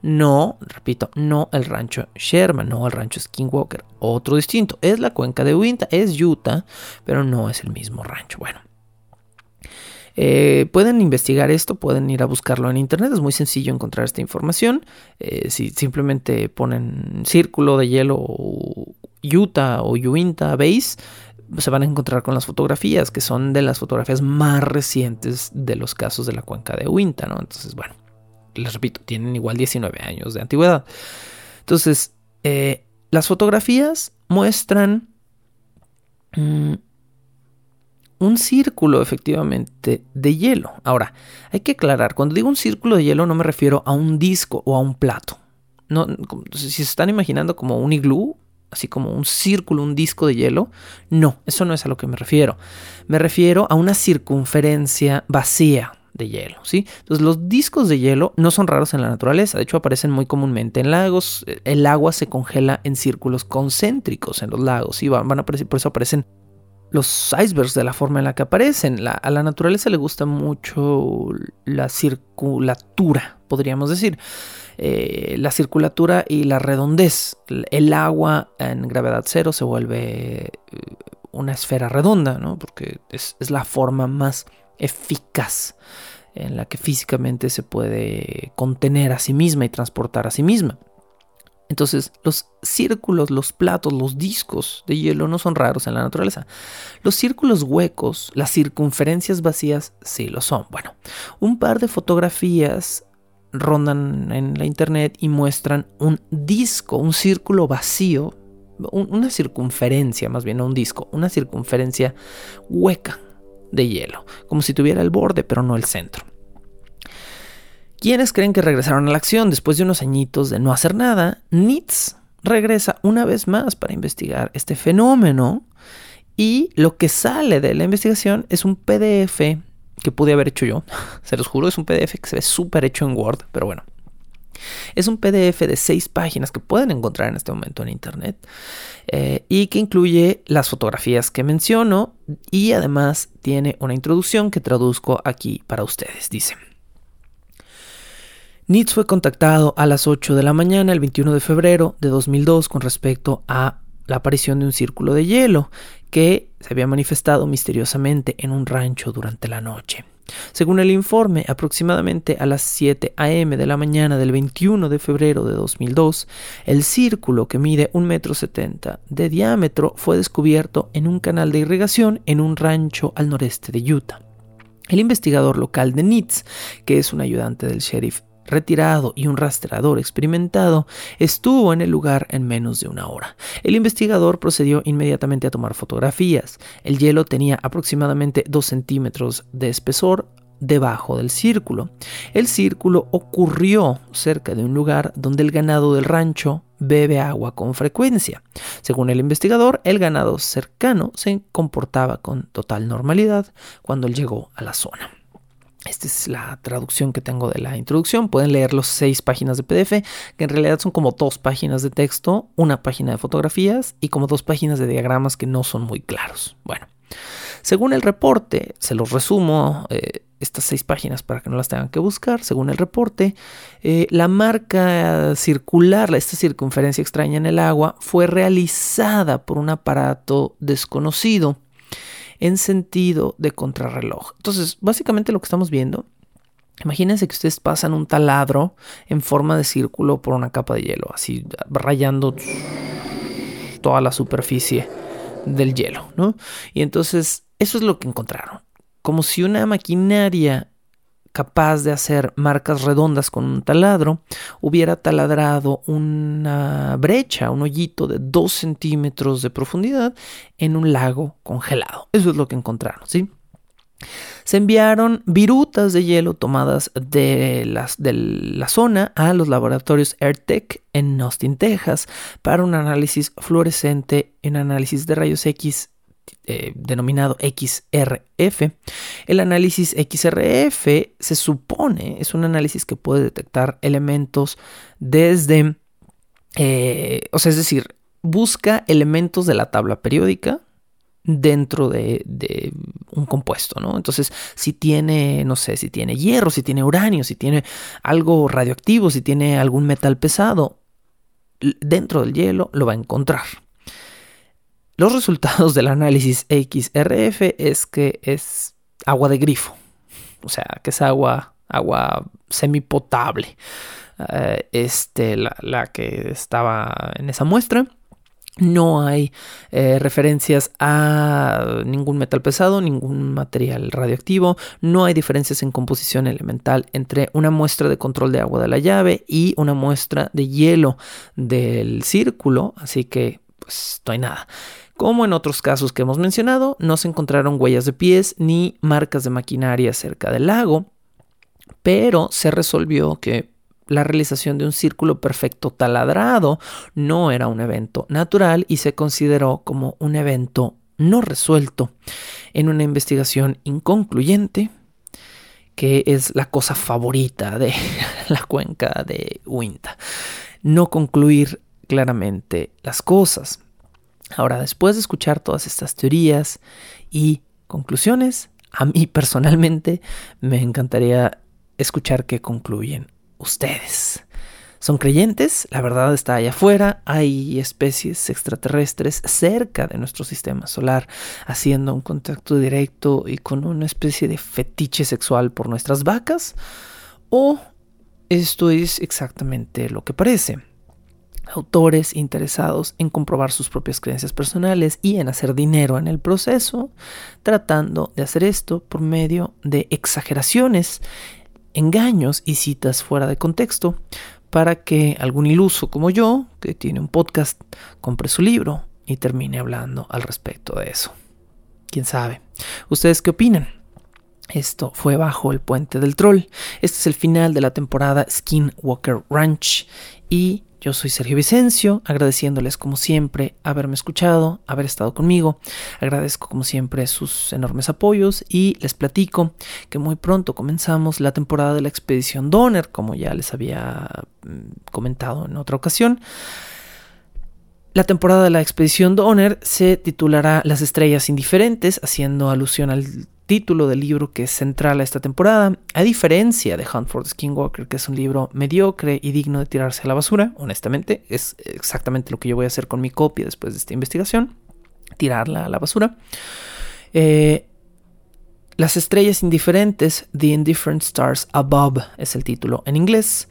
S1: No, repito, no el rancho Sherman, no el rancho Skinwalker, otro distinto. Es la cuenca de Uinta, es Utah, pero no es el mismo rancho. Bueno, eh, pueden investigar esto, pueden ir a buscarlo en internet, es muy sencillo encontrar esta información. Eh, si simplemente ponen círculo de hielo Utah o Uinta Base, se van a encontrar con las fotografías, que son de las fotografías más recientes de los casos de la cuenca de Uinta, ¿no? Entonces, bueno, les repito, tienen igual 19 años de antigüedad. Entonces, eh, las fotografías muestran mm, un círculo efectivamente de hielo. Ahora, hay que aclarar, cuando digo un círculo de hielo no me refiero a un disco o a un plato. Si se están imaginando como un iglú, así como un círculo, un disco de hielo, no, eso no es a lo que me refiero. Me refiero a una circunferencia vacía, de hielo, ¿sí? Entonces los discos de hielo no son raros en la naturaleza, de hecho aparecen muy comúnmente en lagos, el agua se congela en círculos concéntricos en los lagos y van, a aparecer, por eso aparecen los icebergs de la forma en la que aparecen. a la naturaleza le gusta mucho la circulatura, podríamos decir. Eh, la circulatura y la redondez. El agua en gravedad cero se vuelve eh, una esfera redonda, ¿no? Porque es la forma más eficaz en la que físicamente se puede contener a sí misma y transportar a sí misma. Entonces, los círculos, los platos, los discos de hielo no son raros en la naturaleza. Los círculos huecos, las circunferencias vacías, sí lo son. Bueno, un par de fotografías rondan en la internet y muestran un disco, un círculo vacío, una circunferencia, más bien un disco, una circunferencia hueca, de hielo, como si tuviera el borde pero no el centro. ¿Quiénes creen que regresaron a la acción después de unos añitos de no hacer nada? NITS regresa una vez más para investigar este fenómeno y lo que sale de la investigación es un PDF que pude haber hecho yo. Se los juro, es un PDF que se ve súper hecho en Word, pero bueno. Es un PDF de seis páginas que pueden encontrar en este momento en Internet eh, y que incluye las fotografías que menciono y además tiene una introducción que traduzco aquí para ustedes. Dice. Nitz fue contactado a las 8 de la mañana el 21 de febrero de 2002 con respecto a la aparición de un círculo de hielo que se había manifestado misteriosamente en un rancho durante la noche. Según el informe, aproximadamente a las 7 a.m. de la mañana del 21 de febrero de 2002, el círculo que mide un metro setenta de diámetro fue descubierto en un canal de irrigación en un rancho al noreste de Utah. El investigador local de Nitz, que es un ayudante del sheriff retirado y un rastreador experimentado, estuvo en el lugar en menos de una hora. El investigador procedió inmediatamente a tomar fotografías. El hielo tenía aproximadamente 2 centímetros de espesor, debajo del círculo. El círculo ocurrió cerca de un lugar donde el ganado del rancho bebe agua con frecuencia. Según el investigador, el ganado cercano se comportaba con total normalidad cuando él llegó a la zona. Esta es la traducción que tengo de la introducción. Pueden leer los seis páginas de PDF, que en realidad son como dos páginas de texto, una página de fotografías y como dos páginas de diagramas que no son muy claros. Bueno, según el reporte, se los resumo eh, estas seis páginas para que no las tengan que buscar. Según el reporte, eh, la marca circular, esta circunferencia extraña en el agua, fue realizada por un aparato desconocido en sentido de contrarreloj. Entonces, básicamente lo que estamos viendo, imagínense que ustedes pasan un taladro en forma de círculo por una capa de hielo, así rayando toda la superficie del hielo, ¿no? Y entonces, eso es lo que encontraron. Como si una maquinaria capaz de hacer marcas redondas con un taladro, hubiera taladrado una brecha, un hoyito de 2 centímetros de profundidad en un lago congelado. Eso es lo que encontraron, ¿sí? Se enviaron virutas de hielo tomadas de, las, de la zona a los laboratorios AirTech en Austin, Texas, para un análisis fluorescente en análisis de rayos X eh, denominado XRF. El análisis XRF se supone es un análisis que puede detectar elementos desde, eh, o sea, es decir, busca elementos de la tabla periódica dentro de, de, un compuesto, ¿no? Entonces, si tiene, no sé, si tiene hierro, si tiene uranio, si tiene algo radioactivo, si tiene algún metal pesado, dentro del hielo lo va a encontrar. Los resultados del análisis XRF es que es agua de grifo, o sea, que es agua, agua semipotable. Eh, este, la, que estaba en esa muestra. No hay eh, referencias a ningún metal pesado, ningún material radioactivo. No hay diferencias en composición elemental entre una muestra de control de agua de la llave y una muestra de hielo del círculo. Así que, pues, no hay nada. Como en otros casos que hemos mencionado, no se encontraron huellas de pies ni marcas de maquinaria cerca del lago, pero se resolvió que la realización de un círculo perfecto taladrado no era un evento natural y se consideró como un evento no resuelto en una investigación inconcluyente que es la cosa favorita de la cuenca de Uinta. No concluir claramente las cosas. Ahora, después de escuchar todas estas teorías y conclusiones, a mí personalmente me encantaría escuchar qué concluyen ustedes. ¿Son creyentes? La verdad está allá afuera. Hay especies extraterrestres cerca de nuestro sistema solar, haciendo un contacto directo y con una especie de fetiche sexual por nuestras vacas. ¿O esto es exactamente lo que parece? Autores interesados en comprobar sus propias creencias personales y en hacer dinero en el proceso, tratando de hacer esto por medio de exageraciones, engaños y citas fuera de contexto, para que algún iluso como yo, que tiene un podcast, compre su libro y termine hablando al respecto de eso. ¿Quién sabe? ¿Ustedes qué opinan? Esto fue bajo el puente del troll. Este es el final de la temporada Skinwalker Ranch y yo soy Sergio Vicencio, agradeciéndoles como siempre haberme escuchado, haber estado conmigo. Agradezco como siempre sus enormes apoyos y les platico que muy pronto comenzamos la temporada de la expedición Donner, como ya les había mm, comentado en otra ocasión. La temporada de la expedición Donner se titulará Las estrellas indiferentes, haciendo alusión al título del libro que es central a esta temporada, a diferencia de Hunt for the Skinwalker, que es un libro mediocre y digno de tirarse a la basura, honestamente, es exactamente lo que yo voy a hacer con mi copia después de esta investigación, tirarla a la basura. Eh, Las estrellas indiferentes, The Indifferent Stars Above es el título en inglés.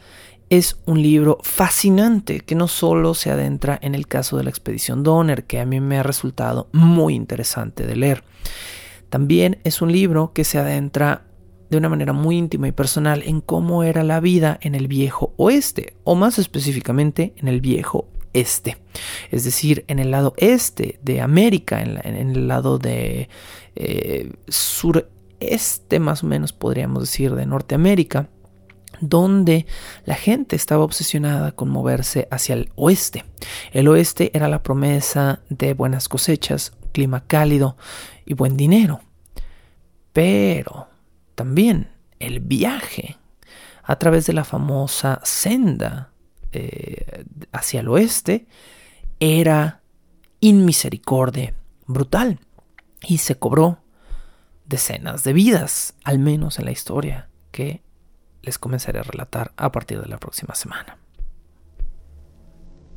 S1: Es un libro fascinante que no solo se adentra en el caso de la expedición Donner, que a mí me ha resultado muy interesante de leer, también es un libro que se adentra de una manera muy íntima y personal en cómo era la vida en el viejo oeste, o más específicamente en el viejo este, es decir, en el lado este de América, en, el lado de eh, sur este más o menos podríamos decir de Norteamérica, donde la gente estaba obsesionada con moverse hacia el oeste. El oeste era la promesa de buenas cosechas, clima cálido y buen dinero. Pero también el viaje a través de la famosa senda eh, hacia el oeste era inmisericordia brutal y se cobró decenas de vidas, al menos en la historia que les comenzaré a relatar a partir de la próxima semana.